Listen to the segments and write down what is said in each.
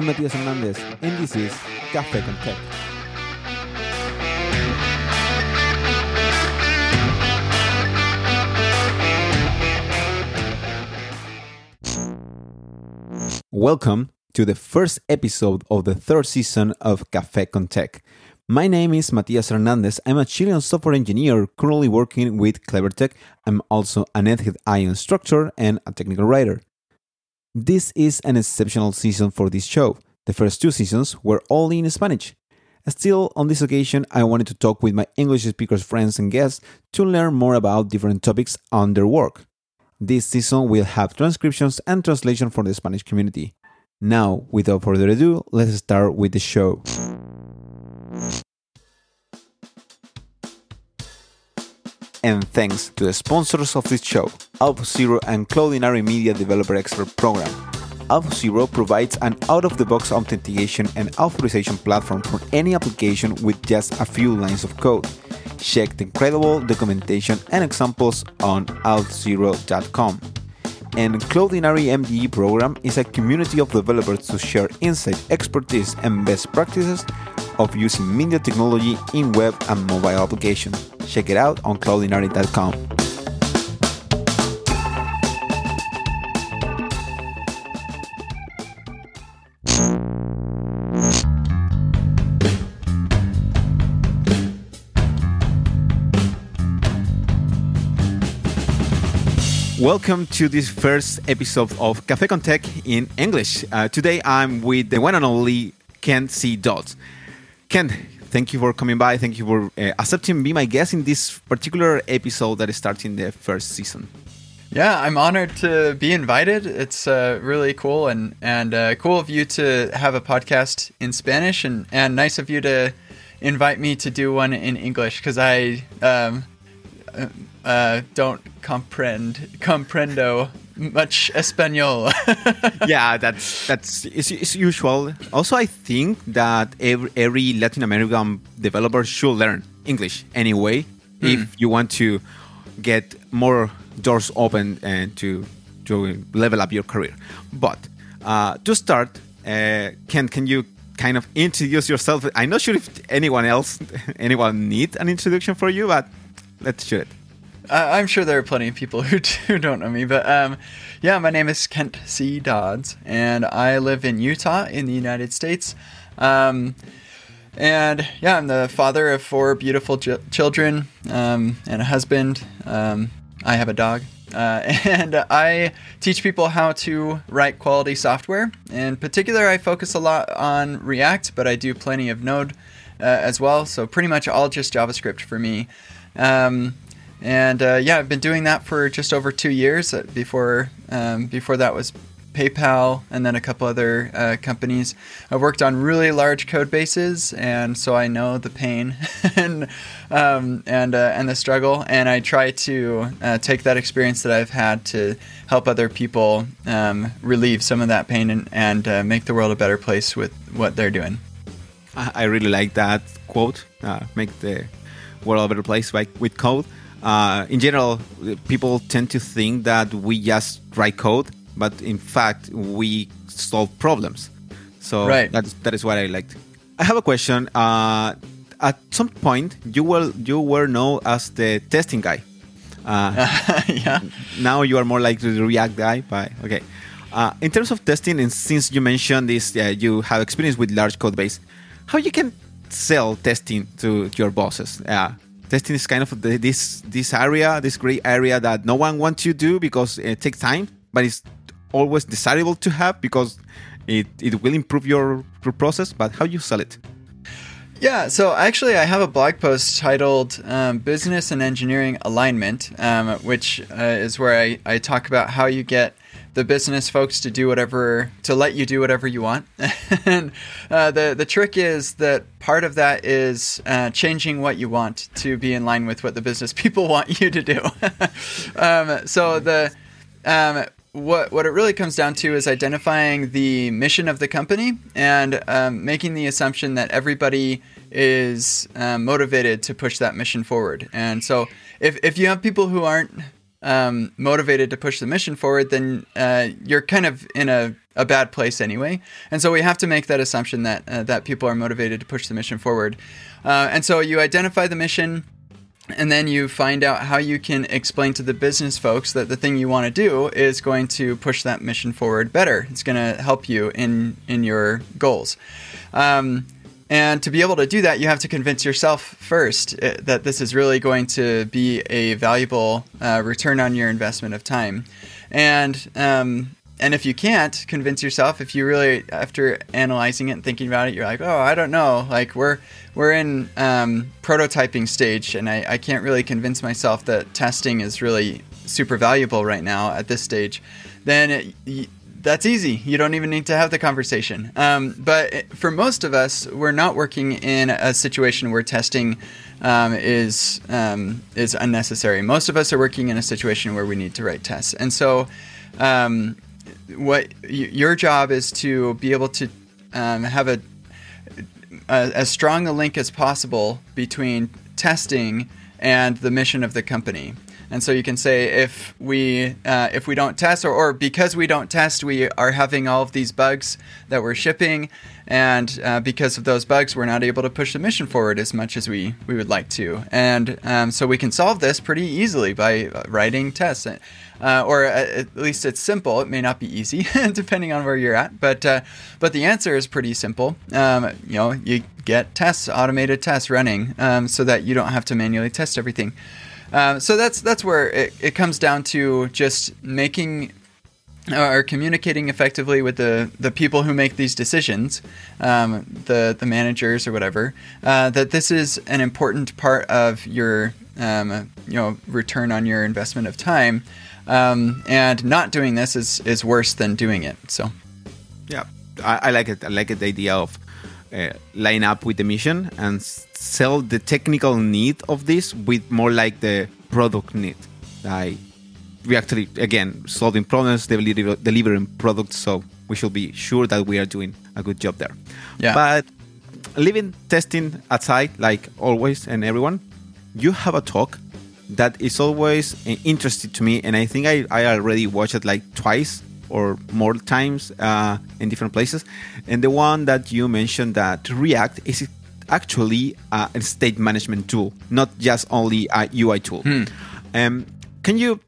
I'm Matias Hernandez, and this is Café con Tech. Welcome to the first episode of the third season of Café con Tech. My name is Matias Hernandez. I'm a Chilean software engineer currently working with CleverTech. I'm also an I instructor and a technical writer. This is an exceptional season for this show. The first two seasons were all in Spanish. Still, on this occasion, I wanted to talk with my English speakers friends and guests to learn more about different topics on their work. This season will have transcriptions and translation for the Spanish community. Now, without further ado, let's start with the show. And thanks to the sponsors of this show, Auth0 and Cloudinary Media Developer Expert Program. Auth0 provides an out of the box authentication and authorization platform for any application with just a few lines of code. Check the incredible documentation and examples on auth0.com. And Cloudinary MDE program is a community of developers to share insight, expertise, and best practices of using media technology in web and mobile applications. Check it out on cloudinary.com. Welcome to this first episode of Café con Tech in English. Uh, today I'm with the one and only Kent C. Dodds. Kent, thank you for coming by. Thank you for uh, accepting be my guest in this particular episode that is starting the first season. Yeah, I'm honored to be invited. It's uh, really cool and and uh, cool of you to have a podcast in Spanish and and nice of you to invite me to do one in English because I um, uh, don't comprehend comprendo much Espanol. yeah, that's that's it's, it's, usual. Also, I think that every, every Latin American developer should learn English anyway mm. if you want to get more doors open and to to level up your career. But uh, to start, uh, can can you kind of introduce yourself? I'm not sure if anyone else anyone need an introduction for you, but let's do it. Uh, I'm sure there are plenty of people who, who don't know me, but um, yeah, my name is Kent C. Dodds, and I live in Utah in the United States. Um, and yeah, I'm the father of four beautiful ch- children um, and a husband. Um, I have a dog. Uh, and I teach people how to write quality software. In particular, I focus a lot on React, but I do plenty of Node uh, as well. So, pretty much all just JavaScript for me. Um, and uh, yeah, I've been doing that for just over two years. Uh, before um, before that was PayPal, and then a couple other uh, companies. I've worked on really large code bases, and so I know the pain and um, and uh, and the struggle. And I try to uh, take that experience that I've had to help other people um, relieve some of that pain and, and uh, make the world a better place with what they're doing. I really like that quote. make the world a better place by, with code uh, in general, people tend to think that we just write code, but in fact, we solve problems. So right. that is, that is what I liked. I have a question. Uh, at some point, you were you were known as the testing guy. Uh, yeah. Now you are more like the React guy. But okay. Uh, in terms of testing, and since you mentioned this, you have experience with large code base. How you can sell testing to your bosses? Yeah testing is kind of the, this this area, this gray area that no one wants to do because it takes time, but it's always desirable to have because it, it will improve your, your process. But how you sell it? Yeah, so actually, I have a blog post titled um, Business and Engineering Alignment, um, which uh, is where I, I talk about how you get the business folks to do whatever to let you do whatever you want. and uh, the the trick is that part of that is uh, changing what you want to be in line with what the business people want you to do. um, so the um, what what it really comes down to is identifying the mission of the company and um, making the assumption that everybody is um, motivated to push that mission forward. And so if if you have people who aren't um, motivated to push the mission forward, then uh, you're kind of in a a bad place anyway. And so we have to make that assumption that uh, that people are motivated to push the mission forward. Uh, and so you identify the mission and then you find out how you can explain to the business folks that the thing you want to do is going to push that mission forward better. It's going to help you in in your goals. Um, and to be able to do that, you have to convince yourself first uh, that this is really going to be a valuable uh, return on your investment of time. And um, and if you can't convince yourself, if you really after analyzing it and thinking about it, you're like, oh, I don't know, like we're we're in um, prototyping stage, and I, I can't really convince myself that testing is really super valuable right now at this stage. Then it, that's easy. You don't even need to have the conversation. Um, but for most of us, we're not working in a situation where testing um, is um, is unnecessary. Most of us are working in a situation where we need to write tests, and so um, what y- your job is to be able to um, have a, a as strong a link as possible between testing and the mission of the company. And so you can say if we uh, if we don't test or, or because we don't test, we are having all of these bugs that we're shipping, and uh, because of those bugs, we're not able to push the mission forward as much as we we would like to. And um, so we can solve this pretty easily by uh, writing tests. Uh, or at least it's simple. It may not be easy, depending on where you're at. But uh, but the answer is pretty simple. Um, you know, you get tests, automated tests running, um, so that you don't have to manually test everything. Um, so that's that's where it, it comes down to just making or communicating effectively with the, the people who make these decisions, um, the the managers or whatever, uh, that this is an important part of your um, you know return on your investment of time, um, and not doing this is is worse than doing it. So, yeah, I, I like it. I like it, the idea of uh, line up with the mission and sell the technical need of this with more like the product need. Like we actually again solving problems, deliver, delivering products. So we should be sure that we are doing a good job there. Yeah. But leaving testing aside, like always, and everyone, you have a talk that is always interesting to me, and I think I, I already watched it like twice or more times uh, in different places. And the one that you mentioned that React is actually a state management tool, not just only a UI tool. Hmm. Um, can you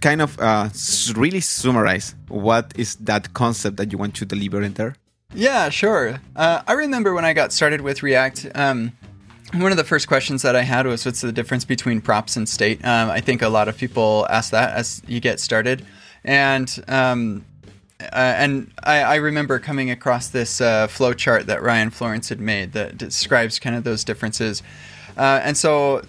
kind of uh, really summarize what is that concept that you want to deliver in there? Yeah, sure. Uh, I remember when I got started with React. Um, one of the first questions that I had was, "What's the difference between props and state?" Um, I think a lot of people ask that as you get started and um, uh, and I, I, remember coming across this uh, flow chart that Ryan Florence had made that describes kind of those differences. Uh, and so,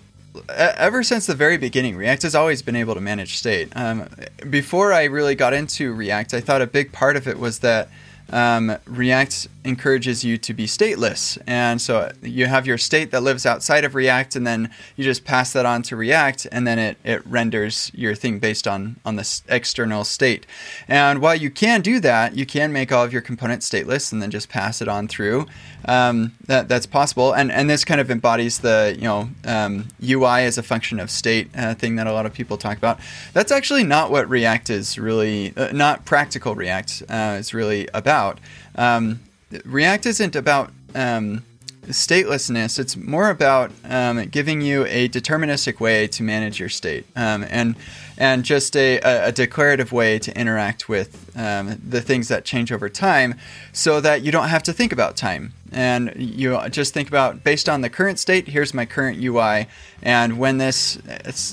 ever since the very beginning, React has always been able to manage state. Um, before I really got into React, I thought a big part of it was that um, React encourages you to be stateless. And so you have your state that lives outside of React, and then you just pass that on to React, and then it, it renders your thing based on, on this external state. And while you can do that, you can make all of your components stateless and then just pass it on through. Um, that, that's possible. And, and this kind of embodies the you know um, UI as a function of state uh, thing that a lot of people talk about. That's actually not what React is really, uh, not practical React uh, is really about. Um, React isn't about um, statelessness. It's more about um, giving you a deterministic way to manage your state, um, and and just a, a, declarative way to interact with um, the things that change over time, so that you don't have to think about time, and you just think about based on the current state. Here's my current UI, and when this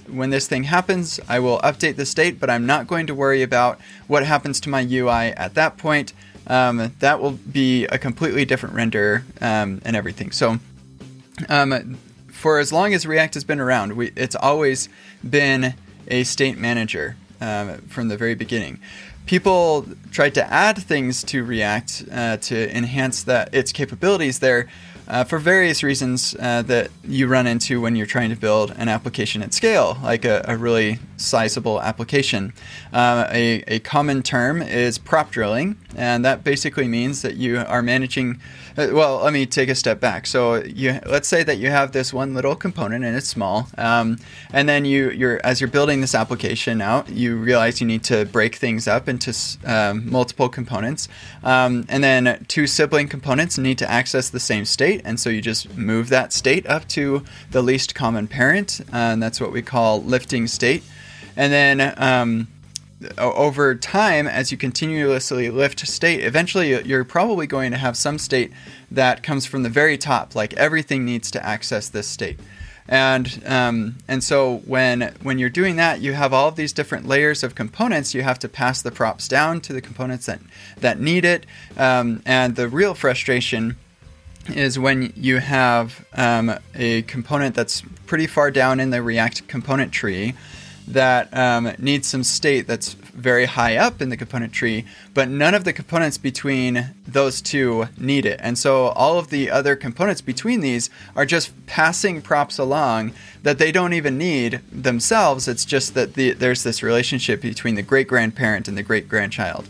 when this thing happens, I will update the state, but I'm not going to worry about what happens to my UI at that point um, that will be a completely different render um, and everything. So, um, for as long as React has been around, we, it's always been a state manager um, from the very beginning. People tried to add things to React uh, to enhance that its capabilities there, uh, for various reasons uh, that you run into when you're trying to build an application at scale, like a, a really sizable application. Uh, a, a common term is prop drilling, and that basically means that you are managing. Uh, well, let me take a step back. So, you let's say that you have this one little component and it's small, um, and then you you're as you're building this application out, you realize you need to break things up into um, multiple components, um, and then two sibling components need to access the same state, and so you just move that state up to the least common parent, and that's what we call lifting state, and then um, over time, as you continuously lift state, eventually you're probably going to have some state that comes from the very top, like everything needs to access this state. And um, and so when when you're doing that, you have all of these different layers of components. You have to pass the props down to the components that that need it. Um, and the real frustration is when you have um, a component that's pretty far down in the React component tree that um, needs some state that's very high up in the component tree, but none of the components between those two need it. And so all of the other components between these are just passing props along that they don't even need themselves. It's just that the, there's this relationship between the great grandparent and the great grandchild.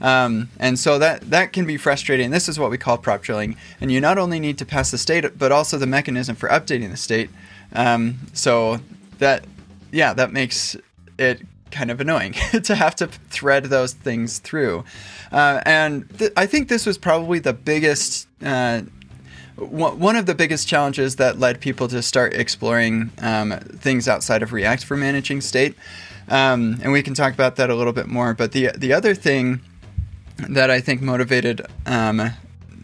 Um, and so that that can be frustrating. This is what we call prop drilling, and you not only need to pass the state, but also the mechanism for updating the state. Um, so that yeah, that makes it kind of annoying to have to thread those things through. Uh, and th- I think this was probably the biggest. Uh, one of the biggest challenges that led people to start exploring um, things outside of React for managing state, um, and we can talk about that a little bit more. But the the other thing that I think motivated um,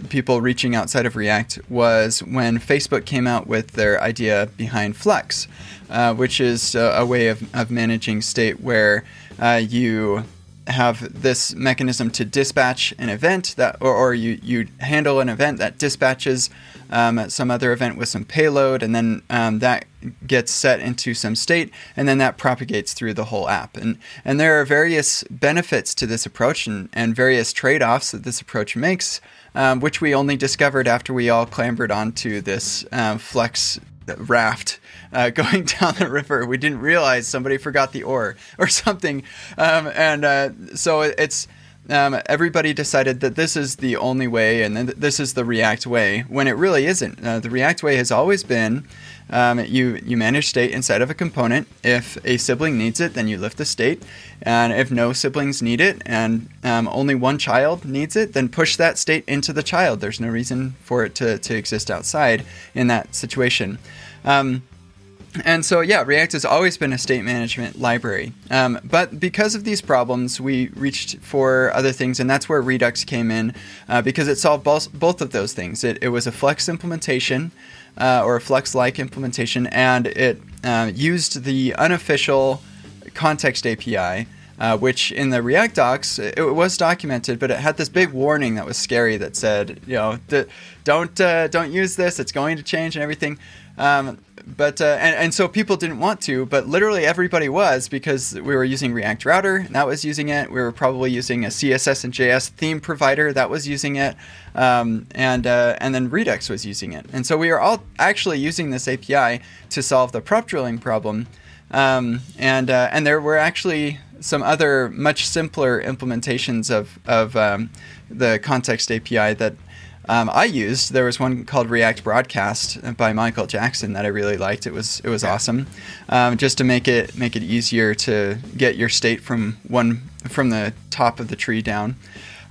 people reaching outside of React was when Facebook came out with their idea behind Flux, uh, which is a, a, way of, of managing state where uh, you have this mechanism to dispatch an event that, or, or you, you handle an event that dispatches um, some other event with some payload, and then um, that gets set into some state, and then that propagates through the whole app. And and there are various benefits to this approach, and, and various trade-offs that this approach makes um, which we only discovered after we all clambered onto this um, Flux raft uh, going down the river. We didn't realize somebody forgot the oar or something, um, and uh, so it's. Um, everybody decided that this is the only way and this is the React way when it really isn't. Uh, the React way has always been um, you you manage state inside of a component. If a sibling needs it, then you lift the state, and if no siblings need it and um, only one child needs it, then push that state into the child. There's no reason for it to, to exist outside in that situation. Um, and so, yeah, React has always been a state management library. Um, but because of these problems, we reached for other things, and that's where Redux came in uh, because it solved both, both of those things. It, it was a Flux implementation uh, or a Flux like implementation, and it uh, used the unofficial context API. Uh, which in the React docs it, it, was documented, but it had this big warning that was scary that said, you know, don't uh, don't use this; it's going to change and everything. Um, but uh, and, and so people didn't want to, but literally everybody was because we were using React Router and that was using it. We were probably using a CSS-in-JS theme provider that was using it, um, and uh, and then Redux was using it. And so we are all actually using this API to solve the prop drilling problem. Um, and uh, and there were actually some other much simpler implementations of of um, the context API that um, I used. There was one called React Broadcast by Michael Jackson that I really liked. It was it was yeah. awesome, um, just to make it make it easier to get your state from one from the top of the tree down.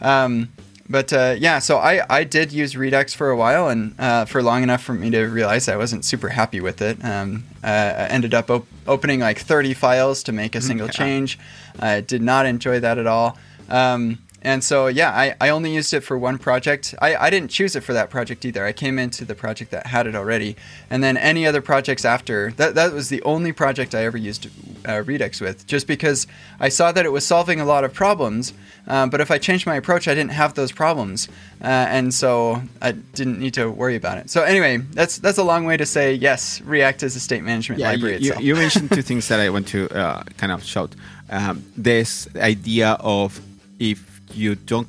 Um, but uh, yeah, so I, I did use Redux for a while and uh, for long enough for me to realize I wasn't super happy with it. Um, uh, I ended up op- opening like 30 files to make a single change. I did not enjoy that at all. Um, and so, yeah, I, I only used it for one project. I, I didn't choose it for that project either. I came into the project that had it already. And then any other projects after, that, that was the only project I ever used uh, Redux with, just because I saw that it was solving a lot of problems. Um, but if I changed my approach, I didn't have those problems. Uh, and so I didn't need to worry about it. So, anyway, that's that's a long way to say yes, React is a state management yeah, library you, itself. You, mentioned two things that I want to uh, kind of shout. Um, this idea of if you don't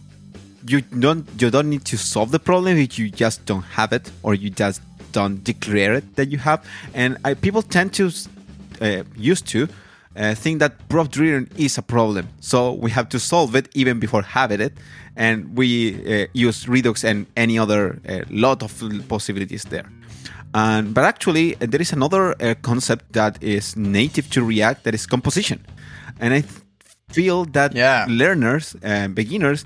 you don't you don't need to solve the problem if you just don't have it or you just don't declare it that you have. And I, people tend to uh, used to uh, think that prop driven is a problem, so we have to solve it even before having it, and we uh, use Redux and any other uh, lot of possibilities there. And, but actually, there is another uh, concept that is native to React that is composition, and I th- feel that Yeah. learners, uh, beginners,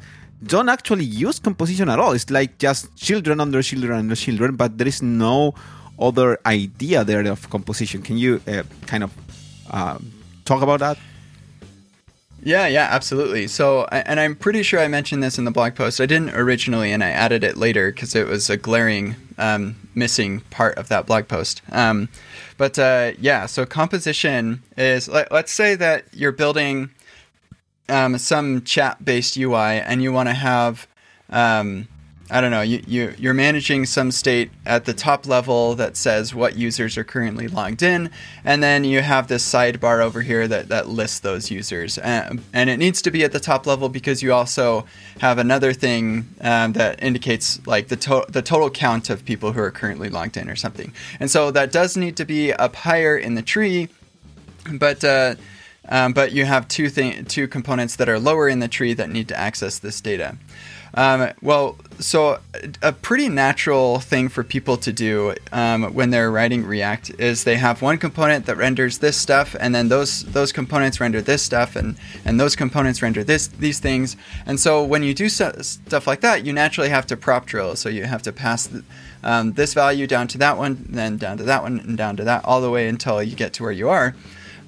don't actually use composition at all. It's like just children under children under children, but there is no other idea there of composition. Can you uh, kind of um, talk about that? Yeah, yeah, absolutely. So, and I'm pretty sure I mentioned this in the blog post. I didn't originally, and I added it later because it was a glaring um, missing part of that blog post. Um, but uh, yeah, so composition is let, let's say that you're building um, some chat-based UI, and you want to have um, I don't know, you, you, you're managing some state at the top level that says what users are currently logged in, and then you have this sidebar over here that, that lists those users. Um, and it needs to be at the top level because you also have another thing um, that indicates like the, to- the total count of people who are currently logged in or something. And so that does need to be up higher in the tree, but uh, um, but you have two thing, two components that are lower in the tree that need to access this data. Um, well, so a pretty natural thing for people to do um, when they're writing React is they have one component that renders this stuff, and then those those components render this stuff, and and those components render this these things. And so when you do stu- stuff like that, you naturally have to prop drill. So you have to pass um, this value down to that one, then down to that one, and down to that, all the way until you get to where you are.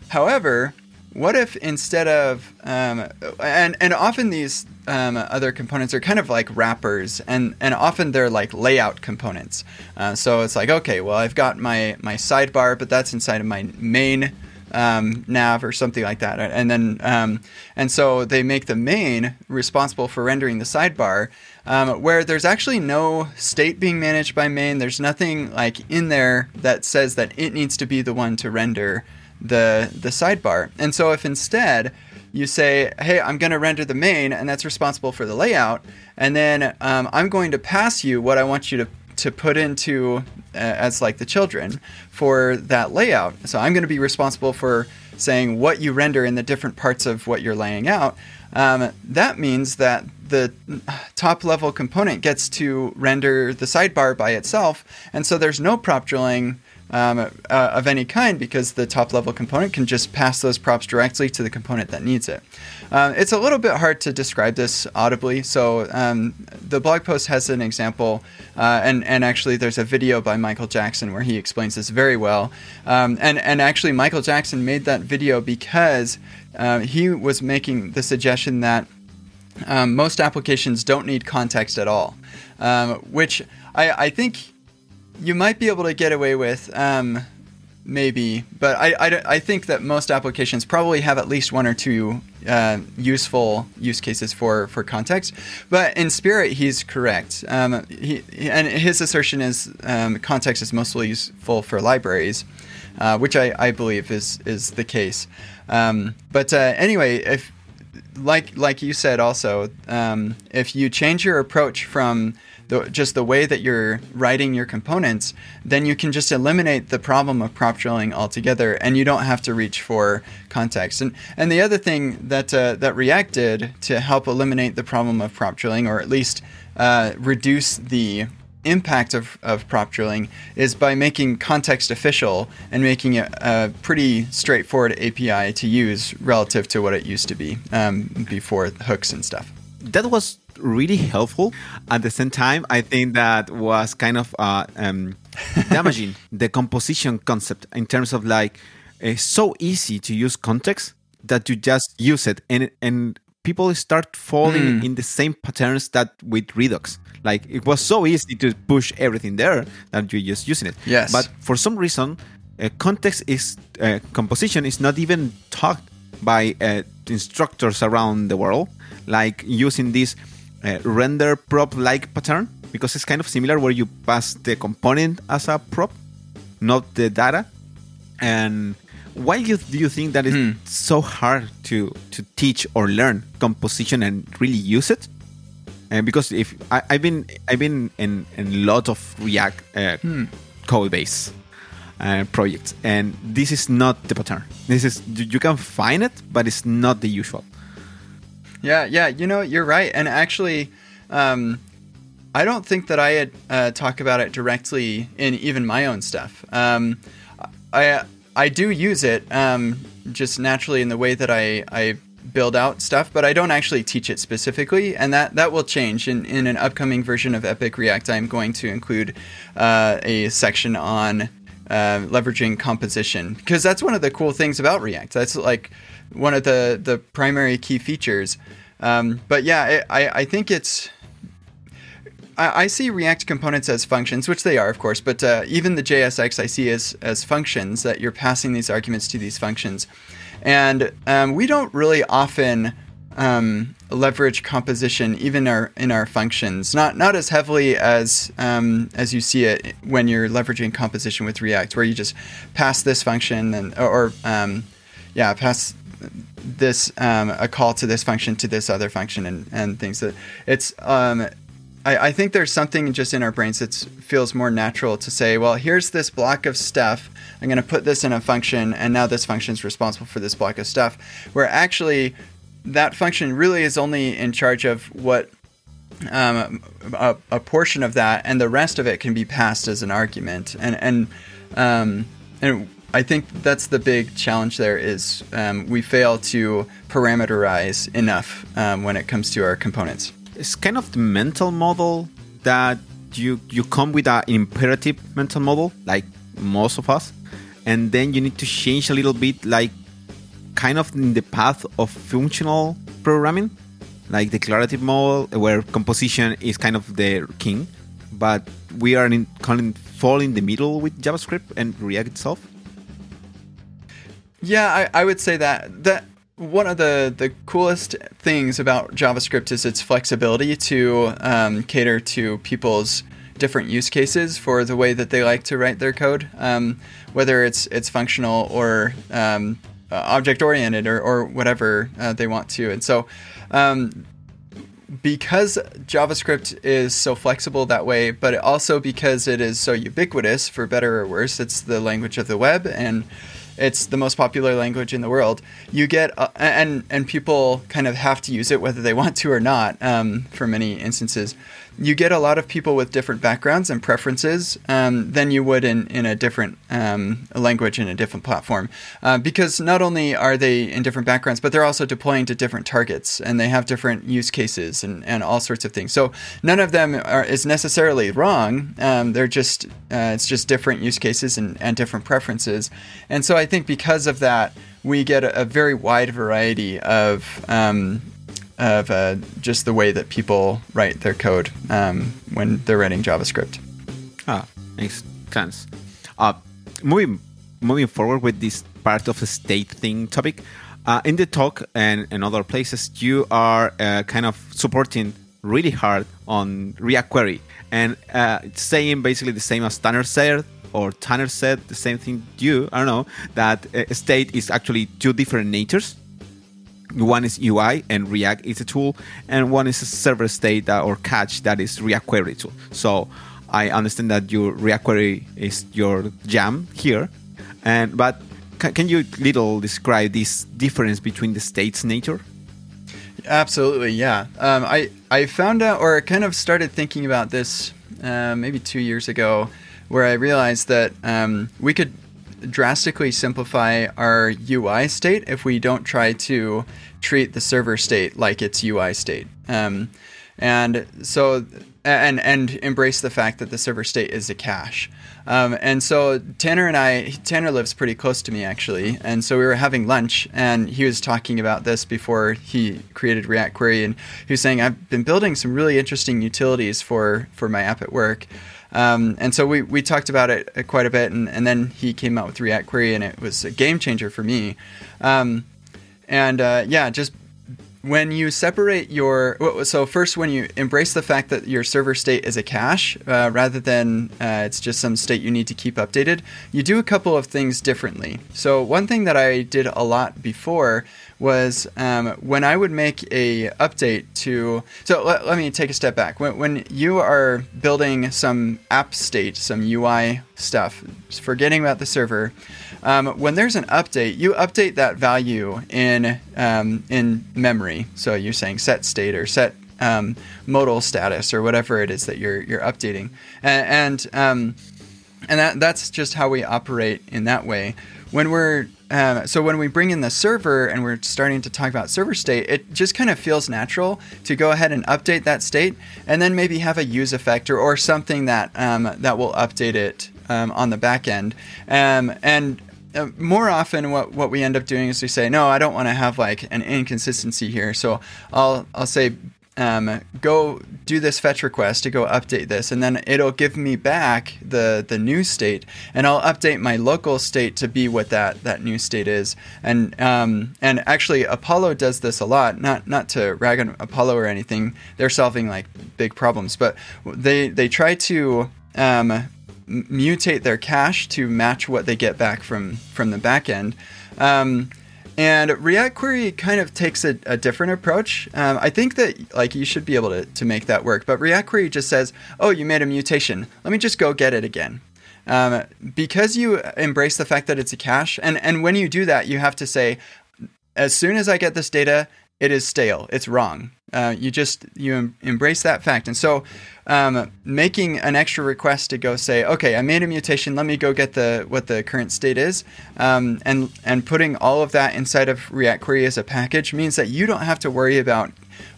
However, what if instead of um, and and often these um, other components are kind of like wrappers and and often they're like layout components. Uh, so it's like okay well i've got my my sidebar but that's inside of my main um, nav or something like that. And then um, and so they make the main responsible for rendering the sidebar um, where there's actually no state being managed by main. There's nothing like in there that says that it needs to be the one to render the the sidebar. And so if instead you say, "Hey, I'm going to render the main, and that's responsible for the layout," and then um, I'm going to pass you what I want you to to put into uh, as like the children for that layout. So I'm going to be responsible for saying what you render in the different parts of what you're laying out. Um, that means that the top level component gets to render the sidebar by itself, and so there's no prop drilling um, uh, of any kind because the top level component can just pass those props directly to the component that needs it. Um, it's a little bit hard to describe this audibly, so um, the blog post has an example, uh, and and actually there's a video by Michael Jackson where he explains this very well. Um, and and actually Michael Jackson made that video because uh, he was making the suggestion that um, most applications don't need context at all, um, which I, I think you might be able to get away with, um, maybe, but I, I, I think that most applications probably have at least one or two uh, useful use cases for, for context. But in spirit, he's correct. Um, he, and his assertion is um, context is mostly useful for libraries, uh, which I, I believe is, is the case. Um, but uh, anyway, if like like you said also, um, if you change your approach from the, just the way that you're writing your components, then you can just eliminate the problem of prop drilling altogether, and you don't have to reach for context. And and the other thing that uh, that React did to help eliminate the problem of prop drilling, or at least uh, reduce the impact of, of prop drilling is by making context official and making it a pretty straightforward API to use relative to what it used to be um, before hooks and stuff. That was really helpful. At the same time, I think that was kind of uh, um, damaging the composition concept in terms of like it's so easy to use context that you just use it and and people start falling Mm. in the same patterns that with Redux. Like it was so easy to push everything there that you're just using it. Yes. But for some reason, uh, context is uh, composition is not even taught by uh, instructors around the world, like using this uh, render prop like pattern because it's kind of similar where you pass the component as a prop, not the data. And why you, do you think that it's so hard to to teach or learn composition and really use it? and because if I, have been I've been in, in a lot of React uh, hmm. code base uh, projects, and this is not the pattern. This is you can find it, but it's not the usual. Yeah, yeah, you know, you're right, and actually. Um, I don't think that I had uh, talk about it directly in even my own stuff. Um, I I do use it um, just naturally in the way that I, I build out stuff, but I don't actually teach it specifically, and that that will change in in an upcoming version of Epic React. I'm going to include uh, a section on uh, leveraging composition because that's one of the cool things about React. That's like one of the the primary key features. Um, but yeah, I I think it's. I, I see React components as functions, which they are, of course, but uh, even the JSX I see as as functions that you're passing these arguments to these functions. And um, we don't really often um, leverage composition even our, in our functions, not not as heavily as um, as you see it when you're leveraging composition with React, where you just pass this function and or um, yeah pass this um, a call to this function to this other function and, and things that it's um, I, I think there's something just in our brains that feels more natural to say, well, here's this block of stuff. I'm going to put this in a function, and now this function is responsible for this block of stuff. Where actually, that function really is only in charge of what um, a, a, portion of that, and the rest of it can be passed as an argument. And and um, and I think that's the big challenge. There is um, we fail to parameterize enough um, when it comes to our components it's kind of the mental model that you you come with an imperative mental model, like most of us, and then you need to change a little bit, like kind of in the path of functional programming, like declarative model, where composition is kind of the king, but we are in kind of fall in the middle with JavaScript and React itself. Yeah, I, I would say that. That one of the, the coolest things about JavaScript is its flexibility to um, cater to people's different use cases for the way that they like to write their code, um, whether it's it's functional or um, object oriented or, or whatever uh, they want to. And so, um, because JavaScript is so flexible that way, but also because it is so ubiquitous, for better or worse, it's the language of the web. And it's the most popular language in the world. You get uh, and and people kind of have to use it whether they want to or not. Um, for many instances, you get a lot of people with different backgrounds and preferences um, than you would in, in a different um, language in a different platform. Uh, because not only are they in different backgrounds, but they're also deploying to different targets and they have different use cases and, and all sorts of things. So none of them are, is necessarily wrong. Um, they're just, uh, it's just different use cases and, and different preferences. And so I think because of that, we get a, a very wide variety of um, of uh, just the way that people write their code um, when they're writing JavaScript. Ah, makes sense. Uh, moving moving forward with this part of the state thing topic, uh, in the talk and, in other places, you are uh, kind of supporting really hard on React Query and uh, saying basically the same as Tanner said or Tanner said the same thing you I don't know that uh, state is actually two different natures one is UI and React is a tool, and one is a server state that, or cache that is React Query tool. So I understand that your React Query is your jam here, and but can, can you little describe this difference between the states nature? Absolutely, yeah. Um, I I found out or kind of started thinking about this uh, maybe two years ago, where I realized that um, we could drastically simplify our UI state if we don't try to treat the server state like its UI state. Um, and so and and embrace the fact that the server state is a cache. Um, and so Tanner and I, Tanner lives pretty close to me actually, and so we were having lunch, and he was talking about this before he created React Query, and he was saying I've been building some really interesting utilities for for my app at work. Um, and so we, we talked about it quite a bit, and, and then he came out with React Query, and it was a game changer for me. Um, and uh, yeah, just when you separate your so first when you embrace the fact that your server state is a cache uh, rather than uh, it's just some state you need to keep updated you do a couple of things differently so one thing that i did a lot before was um, when i would make a update to so let, let me take a step back when, when you are building some app state some ui stuff forgetting about the server um, when there's an update, you update that value in um, in memory. So you're saying set state or set um, modal status or whatever it is that you're you're updating, and and, um, and that that's just how we operate in that way. When we're um, so when we bring in the server and we're starting to talk about server state, it just kind of feels natural to go ahead and update that state, and then maybe have a use effect or, something that um, that will update it um, on the back end. Um, and uh, more often what, what we end up doing is we say no i don't want to have like an inconsistency here so i'll i'll say um, go do this fetch request to go update this and then it'll give me back the the new state and i'll update my local state to be what that that new state is and um, and actually apollo does this a lot not not to rag on apollo or anything they're solving like big problems but they they try to um, mutate their cache to match what they get back from from the backend. Um, and React Query kind of takes a, a different approach. Um, I think that like you should be able to, to make that work. But React Query just says, "Oh, you made a mutation. Let me just go get it again." Um, because you embrace the fact that it's a cache, and and when you do that, you have to say, as soon as I get this data, it is stale. It's wrong. Uh, you just you em- embrace that fact, and so um, making an extra request to go say, okay, I made a mutation. Let me go get the what the current state is, um, and and putting all of that inside of React Query as a package means that you don't have to worry about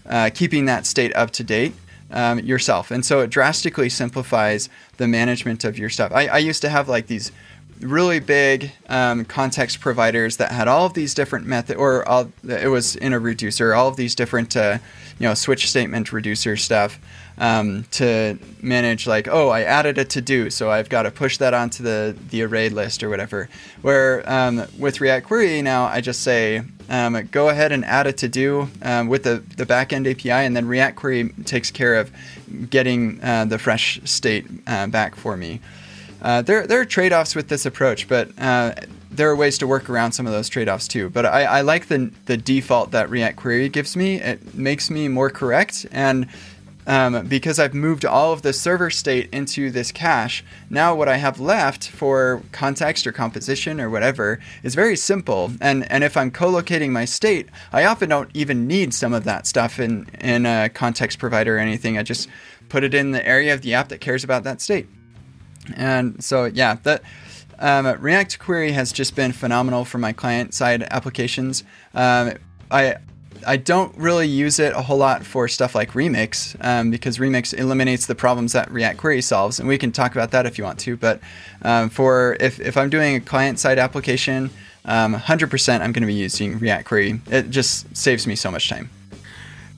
uh, keeping that state up to date. Um, yourself, and so it drastically simplifies the management of your stuff. I, I used to have like these really big um, context providers that had all of these different methods, or all, it was in a reducer, all of these different, uh, you know, switch statement reducer stuff um, to manage. Like, oh, I added a to do, so I've got to push that onto the the array list or whatever. Where um, with React Query now, I just say. Um, go ahead and add a to do um, with the, the backend API, and then React Query takes care of getting uh, the fresh state uh, back for me. Uh, there, there are trade offs with this approach, but uh, there are ways to work around some of those trade offs too. But I, I, like the, the default that React Query gives me. It makes me more correct. And um, because I've moved all of the server state into this cache, now what I have left for context or composition or whatever is very simple. And, and if I'm co locating my state, I often don't even need some of that stuff in, in a context provider or anything. I just put it in the area of the app that cares about that state. And so, yeah, that um, React Query has just been phenomenal for my client side applications. Um, I I don't really use it a whole lot for stuff like Remix um, because Remix eliminates the problems that React Query solves, and we can talk about that if you want to. But um, for if, if I'm doing a client side application, 100% um, I'm going to be using React Query. It just saves me so much time.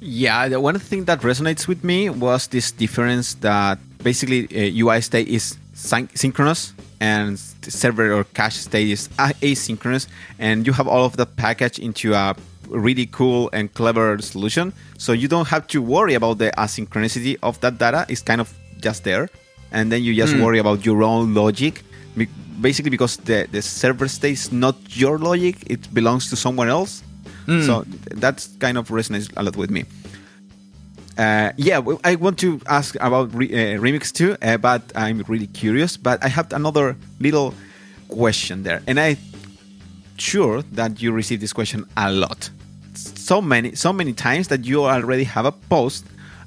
Yeah, the one thing that resonates with me was this difference that basically uh, UI state is synchronous and server or cache state is asynchronous. And you have all of that package into a really cool and clever solution. So you don't have to worry about the asynchronicity of that data. It's kind of just there. And then you just mm. worry about your own logic. Basically because the, the server state is not your logic. It belongs to someone else. Mm. so that's kind of resonates a lot with me uh, yeah, I want to ask about re- uh, Remix too, uh, but I'm really curious. But I have another little question there, and I'm sure that you receive this question a lot, so many, so many times that you already have a post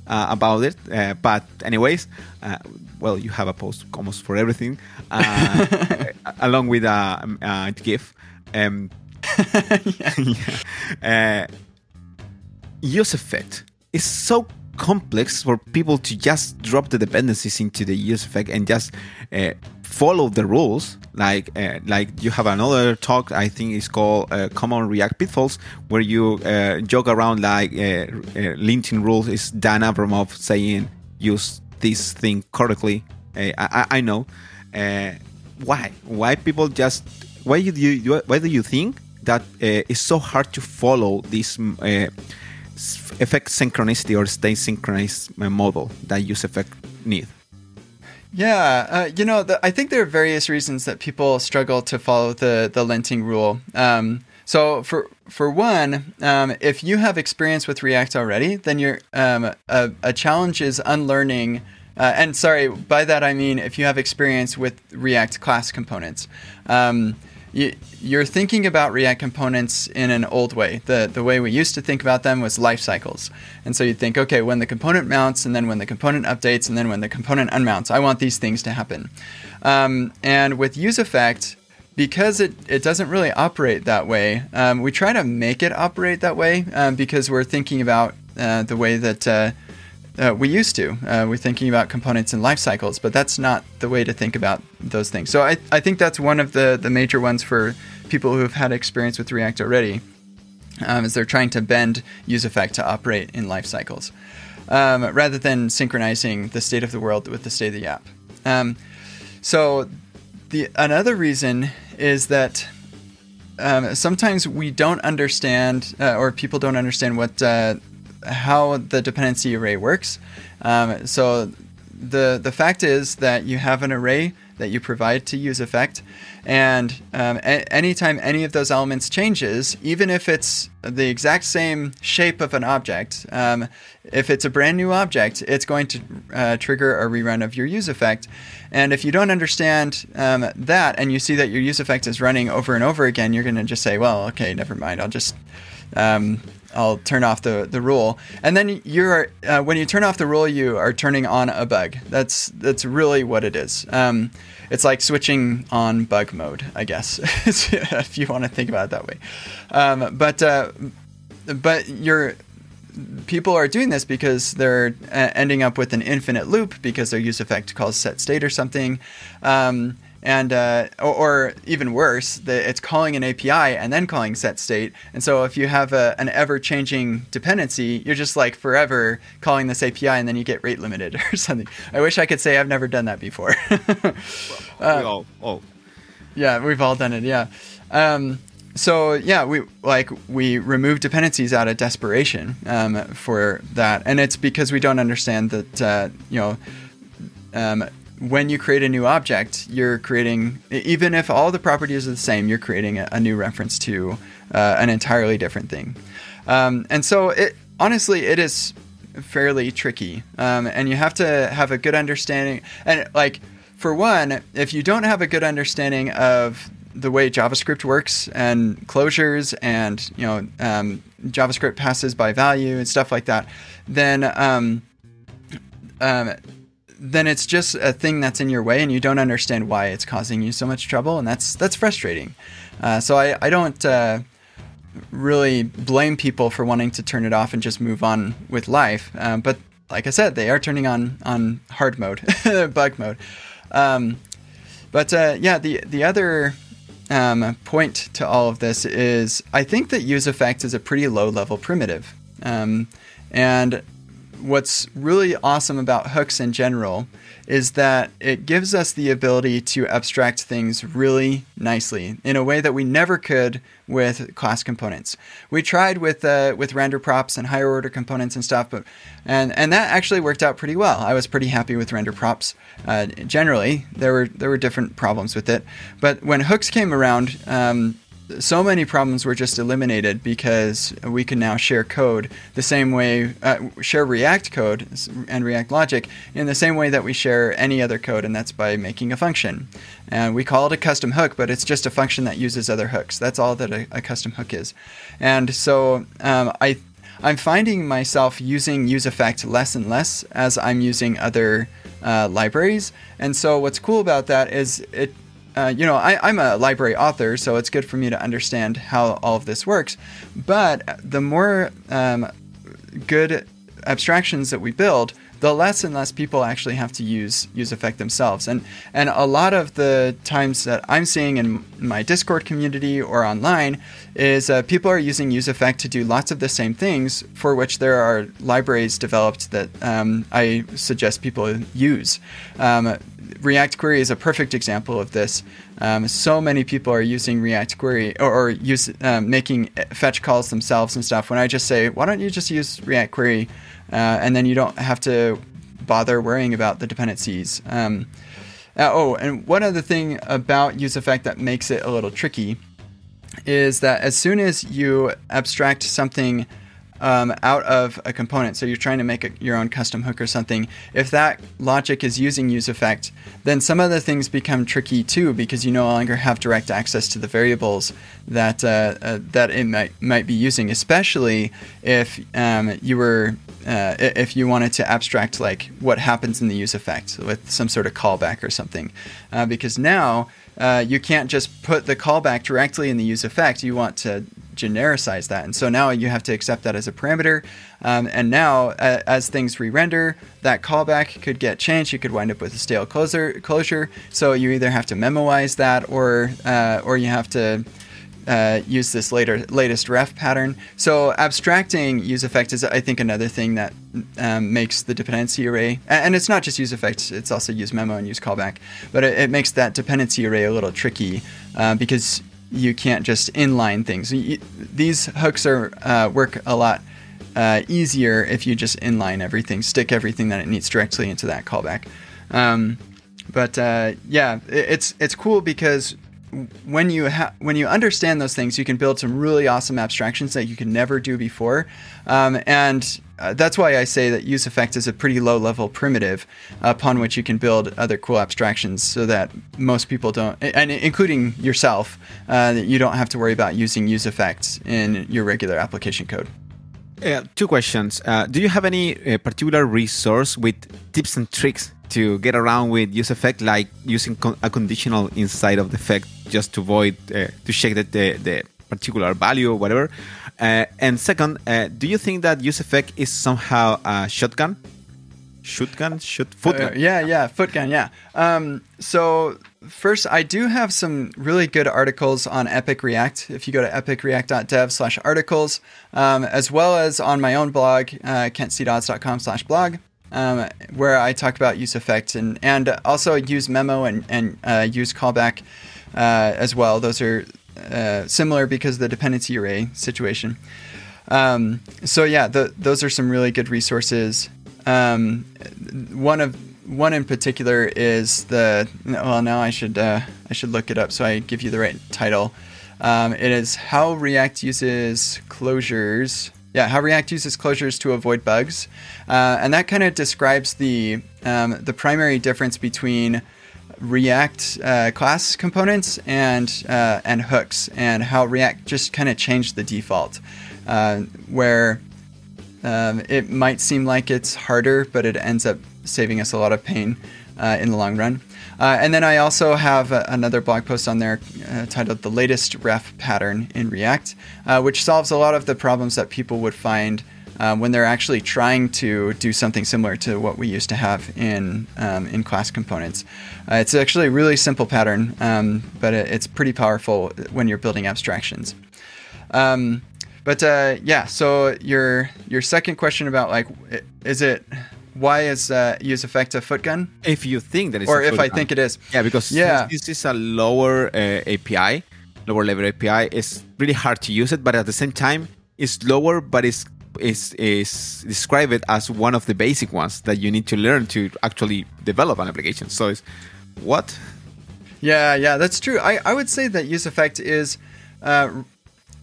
uh, about it. Uh, but anyways, uh, well, you have a post almost for everything, along with a, a GIF. Um, yeah. use effect is so complex for people to just drop the dependencies into the use effect and just uh, follow the rules. Like uh, like you have another talk I think is called uh, Common React Pitfalls, where you uh, joke around like uh, uh, linting rules is Dan Abramov saying use this thing correctly. I, I, know why why people just why do you why do you think that it's so hard to follow this effect synchronicity or state synchronized my model that use effect need? Yeah, uh, you know, the, I think there are various reasons that people struggle to follow the the linting rule. Um, so for for one, um, if you have experience with React already, then you're um, a, a, challenge is unlearning. Uh, and sorry, by that I mean if you have experience with React class components. Um, you, are thinking about React components in an old way. The, the way we used to think about them was life cycles. And so you'd think, okay, when the component mounts, and then when the component updates, and then when the component unmounts, I want these things to happen. Um, and with UseEffect, because it, it doesn't really operate that way, um, we try to make it operate that way um, because we're thinking about uh, the way that uh, uh, we used to. Uh, we're thinking about components and life cycles, but that's not the way to think about those things. So I, I think that's one of the, the major ones for people who have had experience with React already, um, is they're trying to bend UseEffect to operate in life cycles um, rather than synchronizing the state of the world with the state of the app. Um, so the another reason is that um, sometimes we don't understand, uh, or people don't understand what uh, how the dependency array works. Um, so the the fact is that you have an array that you provide to use effect, and um, a- anytime any of those elements changes, even if it's the exact same shape of an object, um, if it's a brand new object, it's going to uh, trigger a rerun of your use effect. And if you don't understand um, that, and you see that your use effect is running over and over again, you're going to just say, "Well, okay, never mind. I'll just." Um, I'll turn off the, the rule. And then you're uh, when you turn off the rule, you are turning on a bug. That's that's really what it is. Um, it's like switching on bug mode, I guess, if you want to think about it that way. Um, but uh, but you're people are doing this because they're uh, ending up with an infinite loop because their use effect calls set state or something. Um, and uh, or, or, even worse, the, it's calling an API and then calling set state. And so if you have a, an ever-changing dependency, you're just like forever calling this API, and then you get rate limited or something. I wish I could say I've never done that before. we all, oh. Yeah, we've all done it. Yeah. Um, so yeah, we like we remove dependencies out of desperation um, for that, and it's because we don't understand that uh, you know. Um, when you create a new object, you're creating, even if all the properties are the same, you're creating a, a new reference to uh, an entirely different thing. Um, and so, it honestly, it is fairly tricky, um, and you have to have a good understanding. And like, for one, if you don't have a good understanding of the way JavaScript works and closures and you know um, JavaScript passes by value and stuff like that, then um, um, then it's just a thing that's in your way and you don't understand why it's causing you so much trouble and that's that's frustrating. Uh, so I, I don't uh, really blame people for wanting to turn it off and just move on with life um, but like I said they are turning on on hard mode bug mode. Um, but uh, yeah the the other um, point to all of this is I think that use effect is a pretty low level primitive. Um, and what's really awesome about hooks in general is that it gives us the ability to abstract things really nicely in a way that we never could with class components. We tried with uh, with render props and higher order components and stuff, but and and that actually worked out pretty well. I was pretty happy with render props. Uh, generally, there were there were different problems with it, but when hooks came around. Um, so many problems were just eliminated because we can now share code the same way, uh, share React code and React logic in the same way that we share any other code, and that's by making a function. And we call it a custom hook, but it's just a function that uses other hooks. That's all that a, a custom hook is. And so um, I, I'm finding myself using UseEffect less and less as I'm using other uh, libraries. And so what's cool about that is it uh, you know, I, am a library author, so it's good for me to understand how all of this works. But the more um, good abstractions that we build, the less and less people actually have to use use effect themselves. And and a lot of the times that I'm seeing in my Discord community or online is uh, people are using use effect to do lots of the same things for which there are libraries developed that um, I suggest people use. Um, React Query is a perfect example of this. Um, so many people are using React Query or, or use um, making fetch calls themselves and stuff. When I just say, why don't you just use React Query, and then you don't have to bother worrying about the dependencies. Um, uh, oh, and one other thing about UseEffect that makes it a little tricky is that as soon as you abstract something um, out of a component. So you're trying to make a, your own custom hook or something. If that logic is using useEffect, then some other things become tricky too because you no longer have direct access to the variables that uh, uh, that it might might be using. Especially if um, you were uh, if you wanted to abstract like what happens in the useEffect with some sort of callback or something, uh, because now. Uh, you can't just put the callback directly in the useEffect. You want to genericize that. And so now you have to accept that as a parameter. Um, and now, uh, as things re-render, that callback could get changed. You could wind up with a stale closure. closure. So you either have to memoize that, or uh, or you have to uh, use this later latest ref pattern. So abstracting use effect is, I think, another thing that um, makes the dependency array, and it's not just use effect; it's also use memo and use callback. But it, it makes that dependency array a little tricky uh, because you can't just inline things. These hooks are uh, work a lot uh, easier if you just inline everything, stick everything that it needs directly into that callback. Um, but uh, yeah, it, it's it's cool because when you ha- when you understand those things, you can build some really awesome abstractions that you could never do before, um, and uh, that's why I say that useEffect is a pretty low level primitive upon which you can build other cool abstractions, so that most people don't, and including yourself, uh, you don't have to worry about using use effects in your regular application code. Uh, two questions. Uh, do you have any uh, particular resource with tips and tricks to get around with use effect like using con- a conditional inside of the effect just to avoid uh, to check that the, the particular value or whatever. Uh, and second, uh, do you think that use effect is somehow a shotgun? Shotgun, shoot. Uh, yeah, yeah, footgun. Yeah. Um, so first, I do have some really good articles on Epic React. If you go to epicreact.dev slash articles um, as well as on my own blog, uh, kentcdodds.com/blog um, where I talk about useEffect and and also use memo and and uh, use callback uh, as well. Those are uh, similar because of the dependency array situation. Um, so yeah, the, those are some really good resources. Um, one of one in particular is the well now I should uh, I should look it up so I give you the right title. Um, it is how React uses closures yeah, how React uses closures to avoid bugs, uh, and that kind of describes the um, the primary difference between React uh, class components and uh, and hooks, and how React just kind of changed the default, uh, where um, it might seem like it's harder, but it ends up saving us a lot of pain uh, in the long run. Uh, and then I also have a, another blog post on there uh, titled The Latest Ref Pattern in React, uh, which solves a lot of the problems that people would find uh, when they're actually trying to do something similar to what we used to have in, um, in class components. Uh, it's actually a really simple pattern, um, but it, it's pretty powerful when you're building abstractions. Um, but uh, yeah, so your your second question about like, is it why is uh, useEffect a foot gun? If you think that it's or if I gun. think it is, yeah, because yeah. this is a lower uh, API, lower level API, it's really hard to use it, but at the same time, it's lower, but it's is is describe it as one of the basic ones that you need to learn to actually develop an application. So it's what? Yeah, yeah, that's true. I, I would say that useEffect is uh,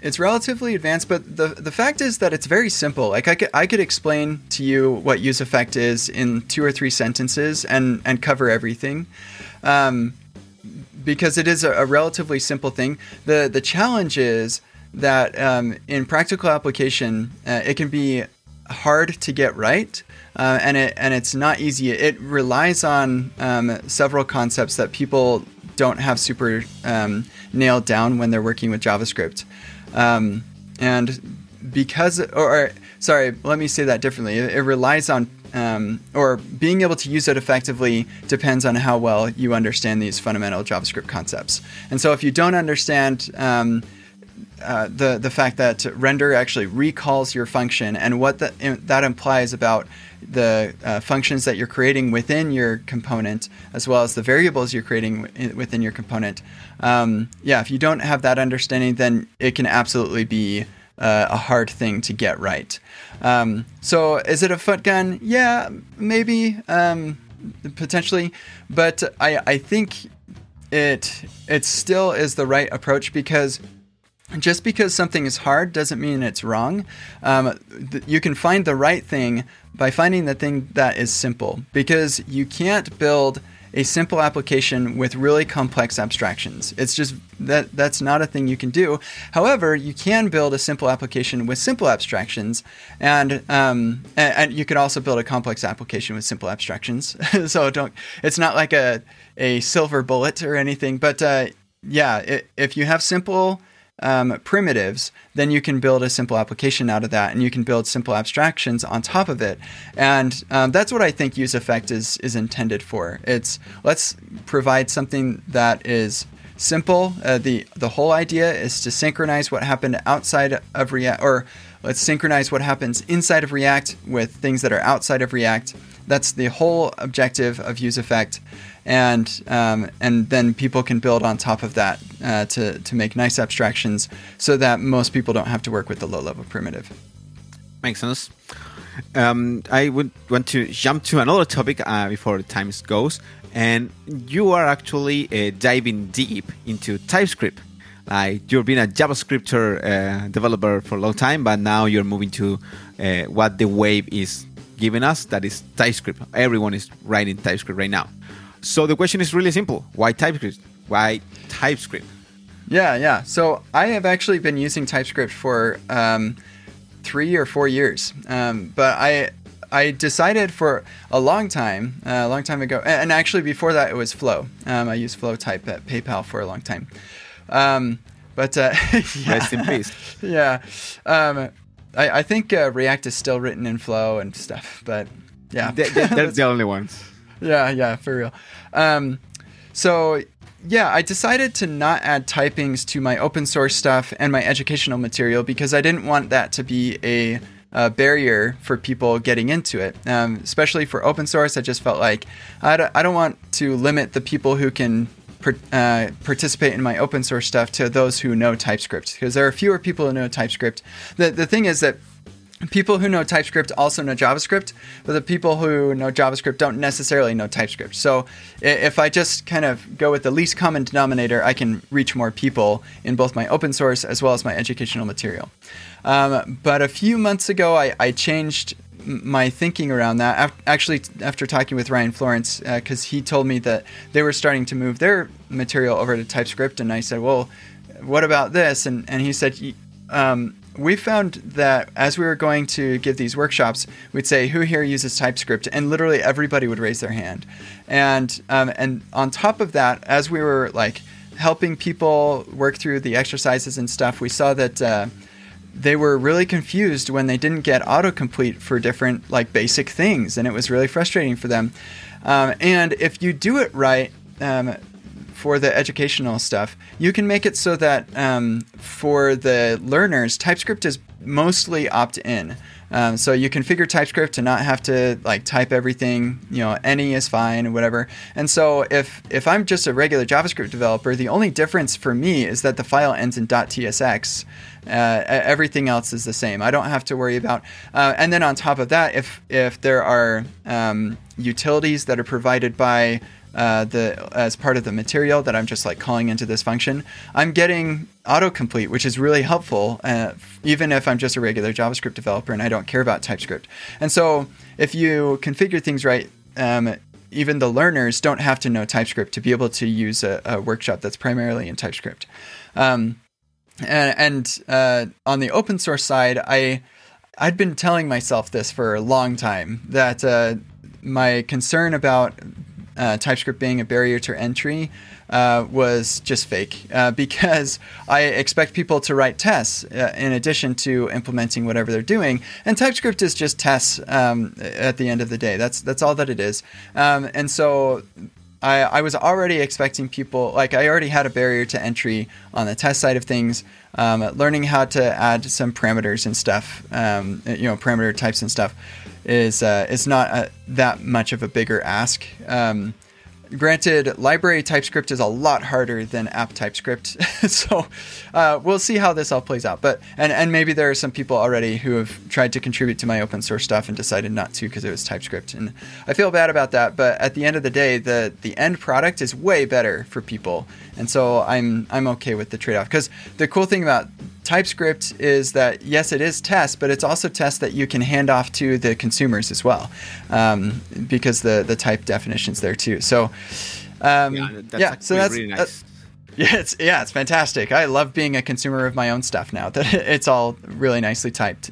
it's relatively advanced, but the the fact is that it's very simple. Like I could I could explain to you what use effect is in two or three sentences and and cover everything, um, because it is a, a, relatively simple thing. the The challenge is that um, in practical application, uh, it can be hard to get right. Uh, and it and it's not easy. It relies on um, several concepts that people don't have super um, nailed down when they're working with JavaScript. Um, and because, or, or, sorry, let me say that differently. It, it relies on, um, or being able to use it effectively depends on how well you understand these fundamental JavaScript concepts. And so if you don't understand um, uh, the the fact that render actually recalls your function and what the, that implies about the uh, functions that you're creating within your component, as well as the variables you're creating within your component. Um, yeah, if you don't have that understanding, then it can absolutely be uh, a hard thing to get right. Um, so, is it a foot gun? Yeah, maybe, um, potentially, but I I think it it still is the right approach because just because something is hard doesn't mean it's wrong. Um, th- you can find the right thing by finding the thing that is simple because you can't build a simple application with really complex abstractions. It's just that that's not a thing you can do. However, you can build a simple application with simple abstractions, and um, and, and, you can also build a complex application with simple abstractions. so don't. It's not like a a silver bullet or anything, but uh, yeah, it, if you have simple um, primitives, then you can build a simple application out of that, and you can build simple abstractions on top of it. And um, that's what I think use effect is is intended for. It's let's provide something that is simple. Uh, the the whole idea is to synchronize what happened outside of React, or let's synchronize what happens inside of React with things that are outside of React. That's the whole objective of use effect and um, and then people can build on top of that uh, to to make nice abstractions, so that most people don't have to work with the low level primitive. Makes sense. Um, I would want to jump to another topic uh, before the time goes, and you are actually uh, diving deep into TypeScript. Like you've been a JavaScript uh, developer for a long time, but now you're moving to uh, what the wave is giving us. That is TypeScript. Everyone is writing TypeScript right now. So the question is really simple: Why TypeScript? Why TypeScript? Yeah, yeah. So I have actually been using TypeScript for um, three or four years, um, but I I decided for a long time, uh, a long time ago, and actually before that it was Flow. Um, I used Flow Type at PayPal for a long time. Um, but uh, yeah. rest in peace. yeah, um, I, I, think uh, React is still written in Flow and stuff, but yeah, they, are the only ones yeah, yeah, for real. Um, so yeah, I decided to not add typings to my open source stuff and my educational material because I didn't want that to be a, a barrier for people getting into it. Um, especially for open source, I just felt like I d- I don't want to limit the people who can uh, participate in my open source stuff to those who know TypeScript because there are fewer people who know TypeScript. The, the thing is that people who know TypeScript also know JavaScript, but the people who know JavaScript don't necessarily know TypeScript. So if I just kind of go with the least common denominator, I can reach more people in both my open source as well as my educational material. Um, but a few months ago, I, I, changed my thinking around that. Actually, after talking with Ryan Florence, because uh, he told me that they were starting to move their material over to TypeScript, and I said, "Well, what about this?" And and he said, um, we found that as we were going to give these workshops, we'd say, "Who here uses TypeScript?" and literally everybody would raise their hand. And um, and on top of that, as we were like helping people work through the exercises and stuff, we saw that. Uh, they were really confused when they didn't get autocomplete for different like basic things and it was really frustrating for them um, and if you do it right um, for the educational stuff, you can make it so that um, for the learners, TypeScript is mostly opt-in. Um, so you configure TypeScript to not have to like type everything. You know, any is fine, whatever. And so if if I'm just a regular JavaScript developer, the only difference for me is that the file ends in .tsx. Uh, everything else is the same. I don't have to worry about. Uh, and then on top of that, if if there are um, utilities that are provided by uh, the as part of the material that I'm just like calling into this function, I'm getting autocomplete, which is really helpful, uh, even if I'm just a regular JavaScript developer and I don't care about TypeScript. And so, if you configure things right, um, even the learners don't have to know TypeScript to be able to use a, a workshop that's primarily in TypeScript. Um, and, and uh, on the open source side, I I'd been telling myself this for a long time that uh, my concern about uh, TypeScript being a barrier to entry uh, was just fake uh, because I expect people to write tests uh, in addition to implementing whatever they're doing, and TypeScript is just tests um, at the end of the day. That's that's all that it is, um, and so. I, I was already expecting people like I already had a barrier to entry on the test side of things. um, learning how to add some parameters and stuff, um, you know, parameter types and stuff, is uh, is not a, that much of a bigger ask. Um, Granted, library TypeScript is a lot harder than app TypeScript, so uh, we'll see how this all plays out. But and and maybe there are some people already who have tried to contribute to my open source stuff and decided not to because it was TypeScript, and I feel bad about that. But at the end of the day, the the end product is way better for people, and so I'm I'm okay with the trade off. Because the cool thing about TypeScript is that yes, it is test, but it's also test that you can hand off to the consumers as well, um, because the the type definitions there too. So um, yeah, that's yeah so that's really nice. uh, yeah, it's yeah, it's fantastic. I love being a consumer of my own stuff now that it's all really nicely typed.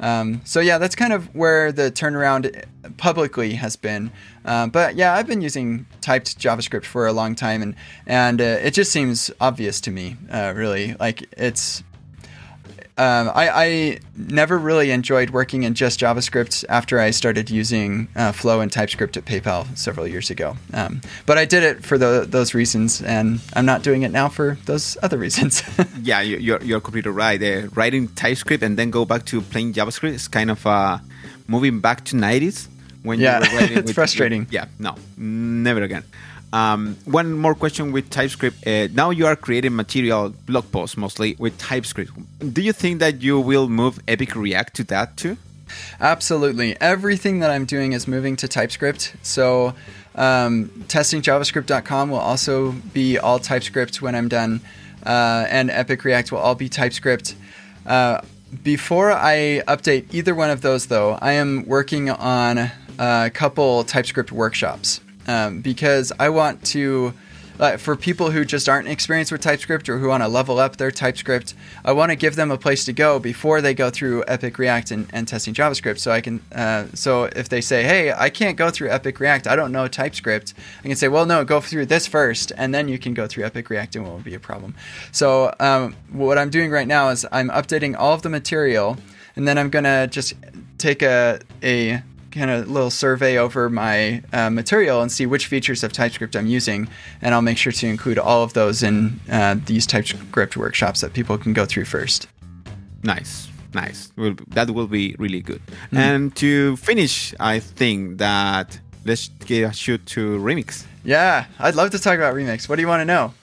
Um, so yeah, that's kind of where the turnaround publicly has been. Uh, but yeah, I've been using typed JavaScript for a long time, and and uh, it just seems obvious to me. Uh, really, like it's um, I, I, never really enjoyed working in just JavaScript after I started using uh, Flow and TypeScript at PayPal several years ago. Um, but I did it for the, those reasons, and I'm not doing it now for those other reasons. yeah, you're, you're completely right. Uh, writing TypeScript and then go back to plain JavaScript is kind of uh, moving back to 90s. When yeah, you were it's with, frustrating. yeah, no, never again. Um, one more question with TypeScript. Uh, now you are creating material blog posts mostly with TypeScript. Do you think that you will move Epic React to that too? Absolutely. Everything that I'm doing is moving to TypeScript. So um, testingjavascript.com will also be all TypeScript when I'm done, uh, and Epic React will all be TypeScript. Uh, before I update either one of those, though, I am working on a couple TypeScript workshops um, because I want to. Uh, for people who just aren't experienced with TypeScript or who want to level up their TypeScript, I want to give them a place to go before they go through Epic React and, and testing JavaScript. So I can, uh, so if they say, "Hey, I can't go through Epic React, I don't know TypeScript," I can say, "Well, no, go through this first, and then you can go through Epic React, and it won't be a problem." So um, what I'm doing right now is I'm updating all of the material, and then I'm gonna just take a a kind of little survey over my uh, material and see which features of TypeScript I'm using, and I'll make sure to include all of those in uh, these TypeScript workshops that people can go through first. Nice, nice. that will be really good. Mm. And to finish, I think that let's get a shoot to Remix. Yeah, I'd love to talk about Remix. What do you want to know?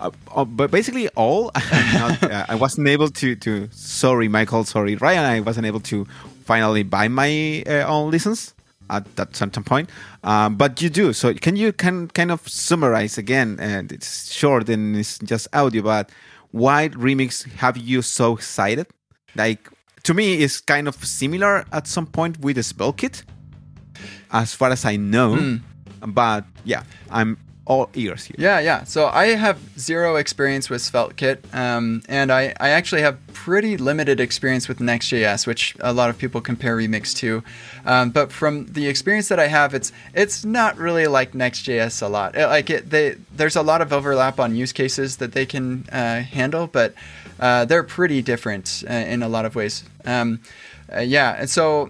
Uh, uh, but basically all not, uh, I wasn't able to to sorry Michael sorry Ryan I wasn't able to finally buy my uh, own license at that certain point. Um, but you do. So can you can kind of summarize again? And it's short and it's just audio, but why remix have you so excited? Like to me, it's kind of similar at some point with the SvelteKit, as far as I know. Mm. But yeah, I'm all ears here. Yeah, yeah. So I have zero experience with SvelteKit, um, and I, I actually have pretty limited experience with Next.js, which a lot of people compare Remix to. Um, but from the experience that I have, it's it's not really like Next.js a lot. It, like it, they, there's a lot of overlap on use cases that they can uh, handle, but uh, they're pretty different uh, in a lot of ways. Um, uh, yeah, and so.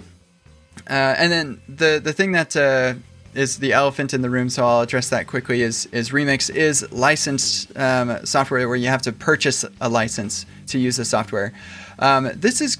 Uh, and then the the thing that uh, is the elephant in the room, so I'll address that quickly. Is is Remix is licensed um, software where you have to purchase a license to use the software. Um, this is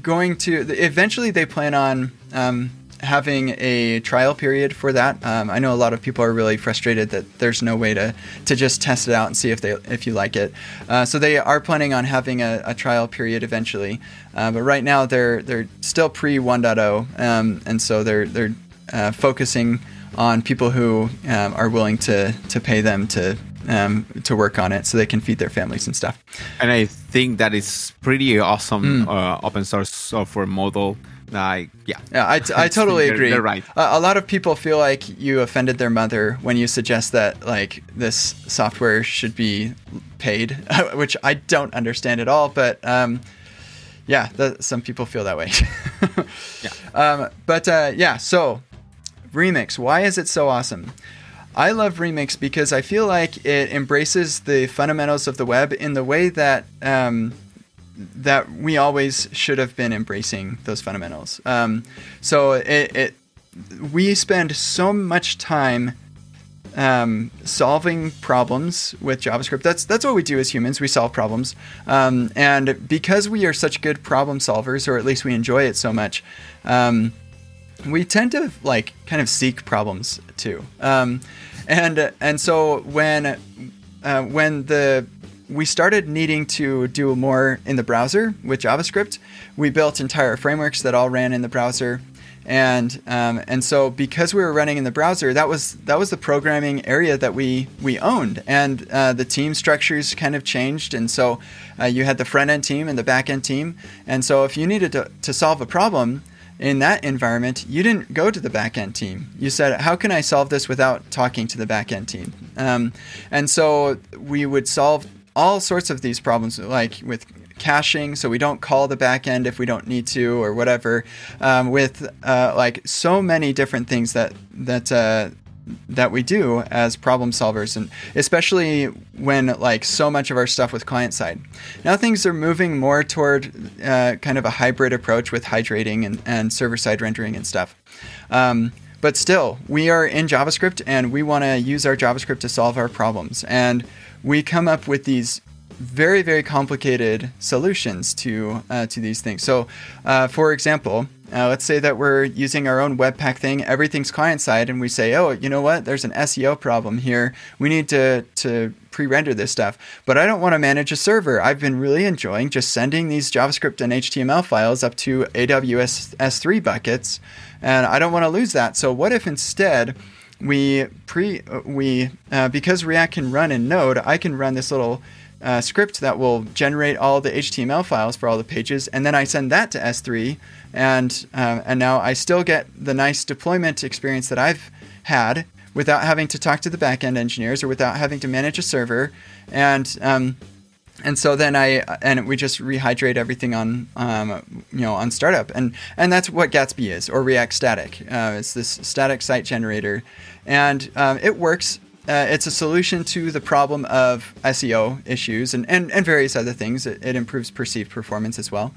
going to eventually they plan on um, having a trial period for that. Um, I know a lot of people are really frustrated that there's no way to to just test it out and see if they if you like it. Uh, so they are planning on having a, a trial period eventually, uh, but right now they're they're still pre 1.0, um, and so they're they're uh, focusing on people who um, are willing to to pay them to um, to work on it so they can feed their families and stuff. And I think that is pretty awesome mm. uh, open source software model. Like, yeah, yeah, I, t- I totally they're, agree. They're right. Uh, a lot of people feel like you offended their mother when you suggest that like this software should be paid, which I don't understand at all. But um, yeah, the, some people feel that way. yeah. Um, but uh, yeah, so Remix, why is it so awesome? I love Remix because I feel like it embraces the fundamentals of the web in the way that um, that we always should have been embracing those fundamentals. Um, so it, it, we spend so much time um, solving problems with JavaScript. That's that's what we do as humans. We solve problems, um, and because we are such good problem solvers, or at least we enjoy it so much, um, we tend to like kind of seek problems too. Um, and and so when uh, when the we started needing to do more in the browser with JavaScript, we built entire frameworks that all ran in the browser. And um, and so because we were running in the browser, that was that was the programming area that we we owned, and uh, the team structures kind of changed, and so uh, you had the front end team and the back end team, and so if you needed to, to solve a problem in that environment, you didn't go to the back end team. You said, "How can I solve this without talking to the back end team?" Um, and so we would solve all sorts of these problems, like with caching, so we don't call the backend if we don't need to or whatever. Um, with uh, like so many different things that that uh, that we do as problem solvers, and especially when like so much of our stuff with client side. Now things are moving more toward uh, kind of a hybrid approach with hydrating and, and server side rendering and stuff. Um, but still, we are in JavaScript and we want to use our JavaScript to solve our problems. And we come up with these very very complicated solutions to uh, to these things. So, uh, for example, uh, let's say that we're using our own Webpack thing, everything's client side, and we say, oh, you know what? There's an SEO problem here. We need to to pre-render this stuff, but I don't want to manage a server. I've been really enjoying just sending these JavaScript and HTML files up to AWS S3 buckets, and I don't want to lose that. So, what if instead we pre we uh, because React can run in Node, I can run this little uh, script that will generate all the HTML files for all the pages, and then I send that to S3, and uh, and now I still get the nice deployment experience that I've had without having to talk to the backend engineers or without having to manage a server, and um, and so then I and we just rehydrate everything on um, you know on startup, and and that's what Gatsby is or React Static. Uh, it's this static site generator, and um, it works uh, it's a solution to the problem of SEO issues and, and, and various other things. It, it improves perceived performance as well.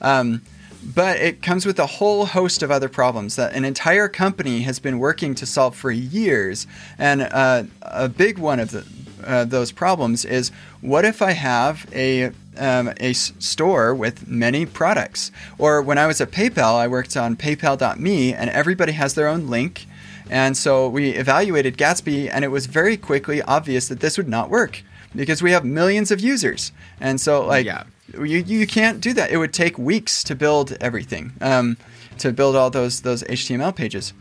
Um, but it comes with a whole host of other problems that an entire company has been working to solve for years. And uh, a big one of the, uh, those problems is what if I have a um, store with many products? Or when I was at PayPal, I worked on PayPal.me, and everybody has their own link and so we evaluated Gatsby, and it was very quickly obvious that this would not work because we have millions of users. And so, like, yeah. you, you can't do that. It would take weeks to build everything, um, to build all those, those HTML pages.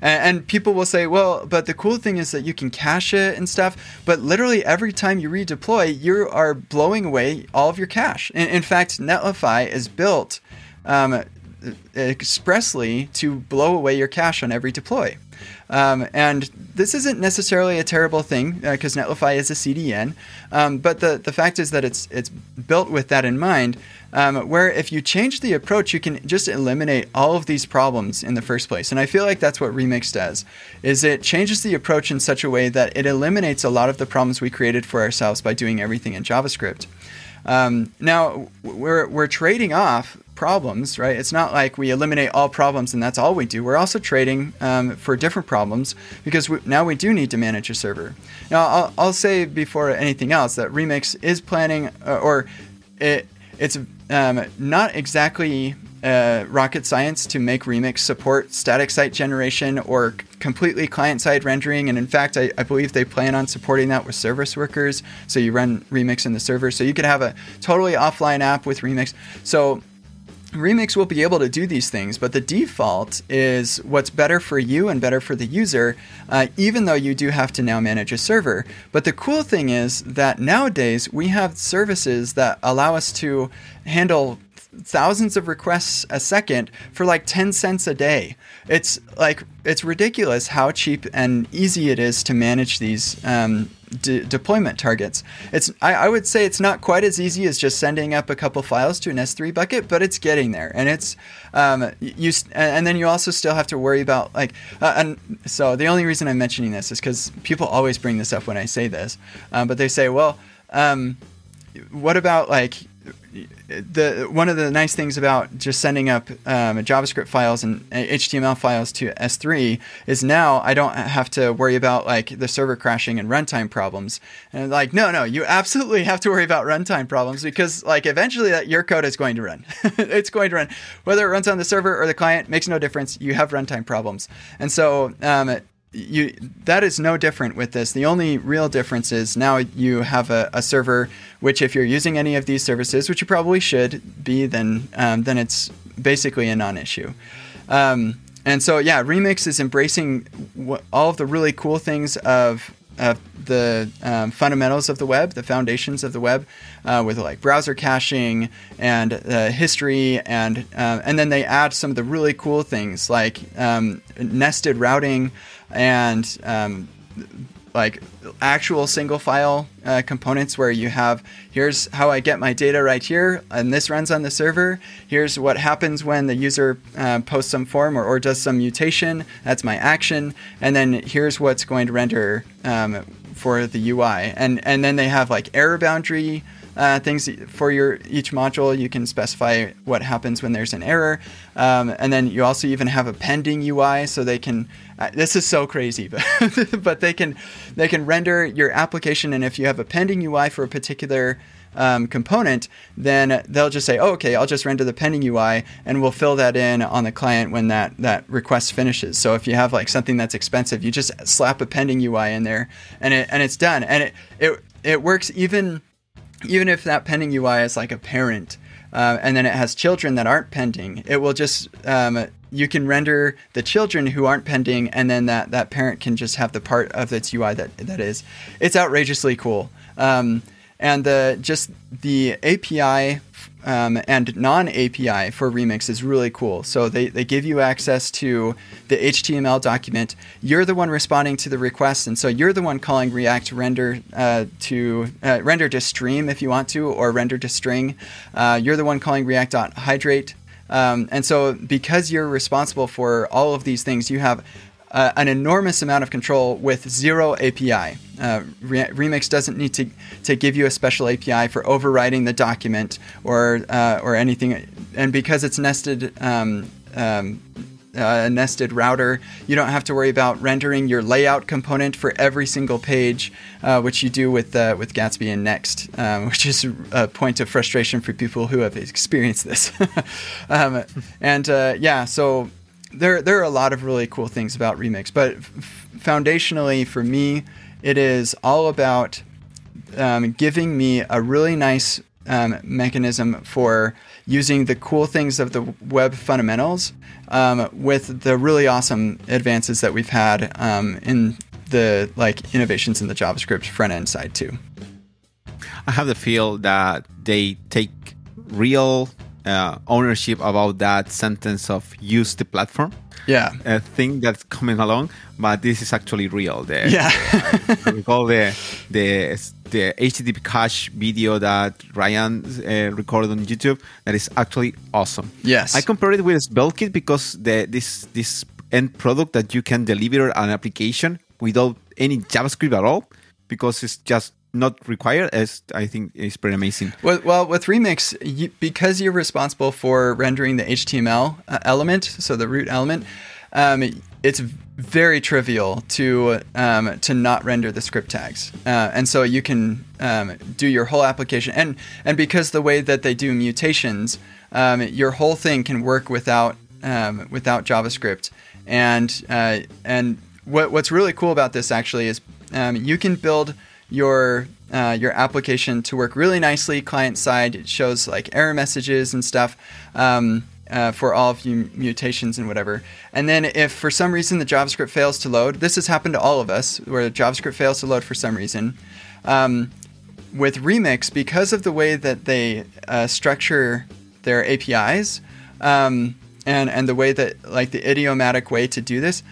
And, and, people will say, well, but the cool thing is that you can cache it and stuff. But literally every time you redeploy, you are blowing away all of your cache. In, in fact, Netlify is built um, expressly to blow away your cache on every deploy. Um, and this isn't necessarily a terrible thing because uh, Netlify is a CDN, um, but the, the fact is that it's it's built with that in mind. Um, where if you change the approach, you can just eliminate all of these problems in the first place. And I feel like that's what Remix does, is it changes the approach in such a way that it eliminates a lot of the problems we created for ourselves by doing everything in JavaScript. Um, now we're we're trading off problems, right? It's not like we eliminate all problems and that's all we do. We're also trading um, for different problems because we, now we do need to manage a server. Now, I'll, I'll say before anything else that Remix is planning, uh, or it, it's um, not exactly uh, rocket science to make Remix support static site generation or completely client side rendering. And in fact, I, I, believe they plan on supporting that with service workers. So you run Remix in the server. So you could have a totally offline app with Remix. So Remix will be able to do these things, but the default is what's better for you and better for the user, uh, even though you do have to now manage a server. But the cool thing is that nowadays we have services that allow us to handle thousands of requests a second for like 10 cents a day. It's like, it's ridiculous how cheap and easy it is to manage these um, de- deployment targets. It's I, I, would say it's not quite as easy as just sending up a couple files to an S3 bucket, but it's getting there, and it's um, you and then you also still have to worry about like uh, and so the only reason I'm mentioning this is because people always bring this up when I say this, um, but they say, well, um, what about like the one of the nice things about just sending up um, JavaScript files and HTML files to S3 is now I don't have to worry about like the server crashing and runtime problems. And like, no, no, you absolutely have to worry about runtime problems because like eventually that your code is going to run. it's going to run whether it runs on the server or the client makes no difference. You have runtime problems, and so um, you that is no different with this. The only real difference is now you have a, a server, which if you're using any of these services, which you probably should be, then um, then it's basically a non-issue. Um, and so yeah, Remix is embracing w- all of the really cool things of the um, fundamentals of the web, the foundations of the web, uh, with like browser caching and uh, history, and uh, and then they add some of the really cool things like um, nested routing and um, like actual single file uh, components where you have here's how I get my data right here, and this runs on the server. Here's what happens when the user uh, posts some form or, or does some mutation. That's my action, and then here's what's going to render um, for the UI. And and then they have like error boundary uh, things for your each module. You can specify what happens when there's an error, um, and then you also even have a pending UI, so they can. Uh, this is so crazy, but but they can they can render your application, and if you have a pending UI for a particular um, component, then they'll just say, oh, okay, I'll just render the pending UI and we'll fill that in on the client when that, that request finishes. So if you have like something that's expensive, you just slap a pending UI in there and it, and it's done. And it, it, it works even even if that pending UI is like a parent, uh, and then it has children that aren't pending, it will just um, you can render the children who aren't pending, and then that that parent can just have the part of its UI that that is. It's outrageously cool. Um, and the just the API um, and non API for Remix is really cool. So they, they give you access to the HTML document. You're the one responding to the request, and so you're the one calling React render uh, to uh, render to stream if you want to, or render to string. Uh, you're the one calling React.hydrate. Um, and so, because you're responsible for all of these things, you have uh, an enormous amount of control with zero API. Uh, Re- Remix doesn't need to, to give you a special API for overriding the document or uh, or anything. And because it's nested um, um, uh, a nested router, you don't have to worry about rendering your layout component for every single page, uh, which you do with uh, with Gatsby and Next, um, which is a point of frustration for people who have experienced this. um, and yeah, so there there are a lot of really cool things about Remix, but f- foundationally for me, it is all about um, giving me a really nice um, mechanism for using the cool things of the web fundamentals um, with the really awesome advances that we've had um, in the like innovations in the JavaScript front end side too. I have the feel that they take real uh, ownership about that sentence of use the platform. Yeah, a thing that's coming along, but this is actually real. The, yeah, uh, recall the the the HTTP cache video that Ryan uh, recorded on YouTube. That is actually awesome. Yes, I compared it with SvelteKit because the this this end product that you can deliver an application without any JavaScript at all because it's just not required as I think is pretty amazing. Well, well with Remix, you, because you're responsible for rendering the HTML uh, element, so the root element, um, it's very trivial to um, to not render the script tags, uh, and so you can um, do your whole application. And and because the way that they do mutations, um, your whole thing can work without um, without JavaScript. And uh, and what what's really cool about this actually is um, you can build your uh, your application to work really nicely client side. It shows like error messages and stuff um, uh, for all of you mutations and whatever. And then if for some reason the JavaScript fails to load, this has happened to all of us where JavaScript fails to load for some reason. Um, with Remix, because of the way that they uh, structure their APIs um, and and the way that like the idiomatic way to do this,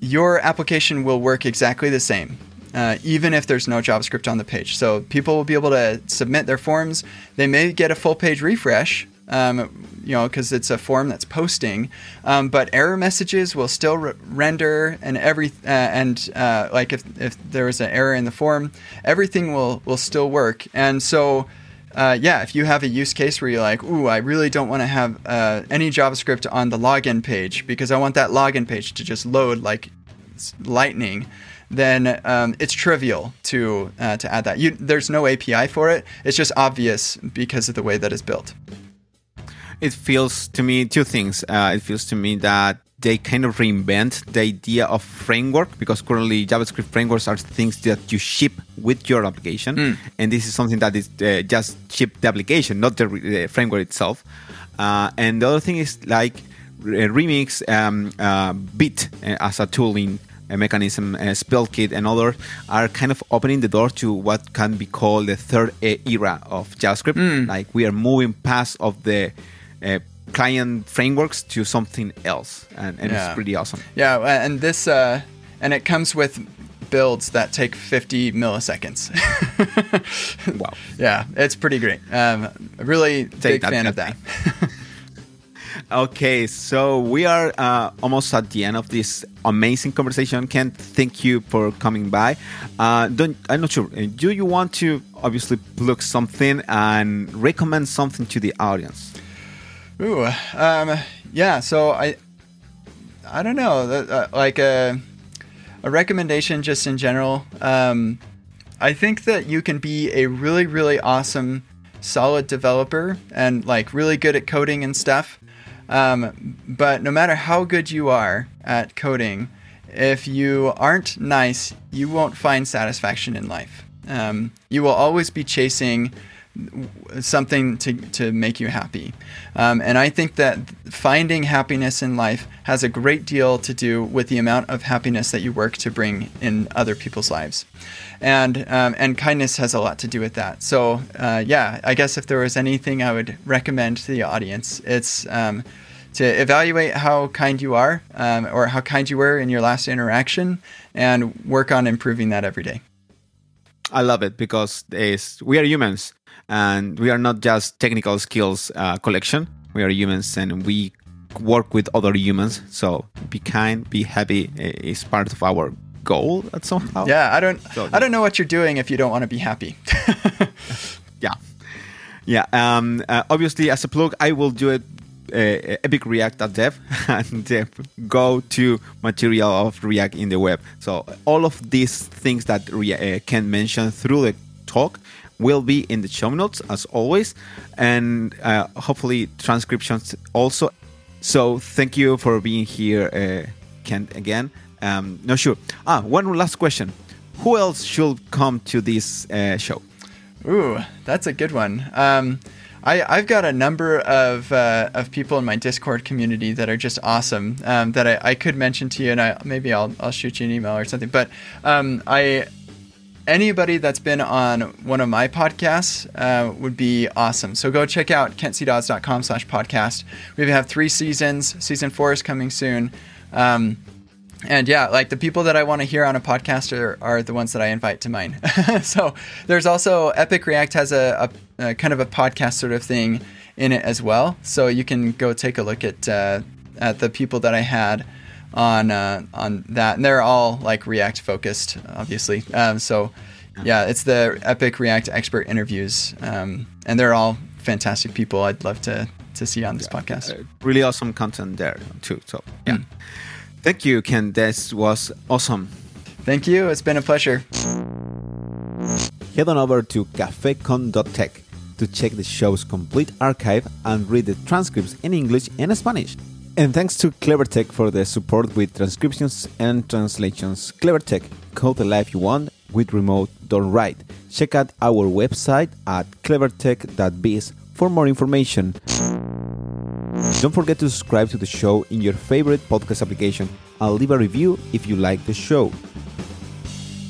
your application will work exactly the same uh, even if there's no JavaScript on the page. So people will be able to submit their forms. They may get a full page refresh, um, you know, because it's a form that's posting. Um, but error messages will still re- render, and every uh, and uh, like if if there was an error in the form, everything will will still work. And so uh, yeah, if you have a use case where you're like, ooh, I really don't want to have uh, any JavaScript on the login page because I want that login page to just load like lightning, then um, it's trivial to uh, to add that. You, there's no API for it. It's just obvious because of the way that it's built. It feels to me two things. Uh, it feels to me that they kind of reinvent the idea of framework because currently JavaScript frameworks are things that you ship with your application, mm. and this is something that is uh, just ship the application, not the, the framework itself. Uh, and the other thing is like Remix, um, uh, Bit uh, as a tooling a mechanism, SvelteKit, and others are kind of opening the door to what can be called the third era of JavaScript. Mm. Like we are moving past of the uh, client frameworks to something else, and, and yeah. it's pretty awesome. Yeah, and this uh, and it comes with builds that take 50 milliseconds. wow. Yeah, it's pretty great. Um, really take big that fan of that. okay, so we are uh, almost at the end of this amazing conversation. Ken, thank you for coming by. Uh, don't, I'm not sure. Do you want to obviously plug something and recommend something to the audience? Ooh, um, yeah. So I, I don't know, uh, like a, a recommendation just in general. Um, I think that you can be a really, really awesome, solid developer and like really good at coding and stuff. Um, but no matter how good you are at coding, if you aren't nice, you won't find satisfaction in life. Um, you will always be chasing something to, to make you happy. Um, and I think that finding happiness in life has a great deal to do with the amount of happiness that you work to bring in other people's lives. And, um, and kindness has a lot to do with that. So, uh, yeah, I guess if there was anything I would recommend to the audience, it's um, to evaluate how kind you are um, or how kind you were in your last interaction and work on improving that every day. I love it because we are humans and we are not just technical skills uh, collection. We are humans and we work with other humans. So be kind, be happy is part of our goal at somehow. Yeah, I don't, so, I don't know what you're doing if you don't want to be happy. yeah, yeah. Um, uh, obviously, as a plug, I will do it. Uh, Epic React dev and uh, go to material of React in the web. So all of these things that uh, Ken mentioned through the talk will be in the show notes as always, and uh, hopefully transcriptions also. So thank you for being here, uh, Kent, again. Um, no, sure. Ah, one last question. Who else should come to this uh, show? Ooh, that's a good one. Um, I, have got a number of uh, of people in my Discord community that are just awesome um, that I, I, could mention to you, and I, maybe I'll, I'll shoot you an email or something. But um, I anybody that's been on one of my podcasts uh, would be awesome. So go check out kentcdodds.com slash podcast. We have three seasons. Season four is coming soon. Um, and yeah, like the people that I want to hear on a podcast are, are the ones that I invite to mine. so there's also Epic React has a, a, a, kind of a podcast sort of thing in it as well. So you can go take a look at uh, at the people that I had on uh, on that, and they're all like React focused, obviously. Um, so yeah, it's the Epic React expert interviews, um, and they're all fantastic people. I'd love to to see on this yeah, podcast. Uh, really awesome content there too. So yeah, mm. thank you, Ken. This was awesome. Thank you. It's been a pleasure. Head on over to cafecon.tech to check the show's complete archive and read the transcripts in English and Spanish. And thanks to CleverTech for the support with transcriptions and translations. CleverTech, code the life you want with remote don't write. Check out our website at clevertech.biz for more information. Don't forget to subscribe to the show in your favorite podcast application and leave a review if you like the show.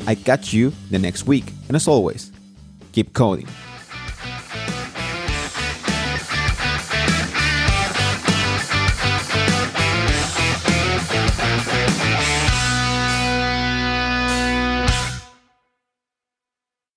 I catch you the next week, and as always, keep coding.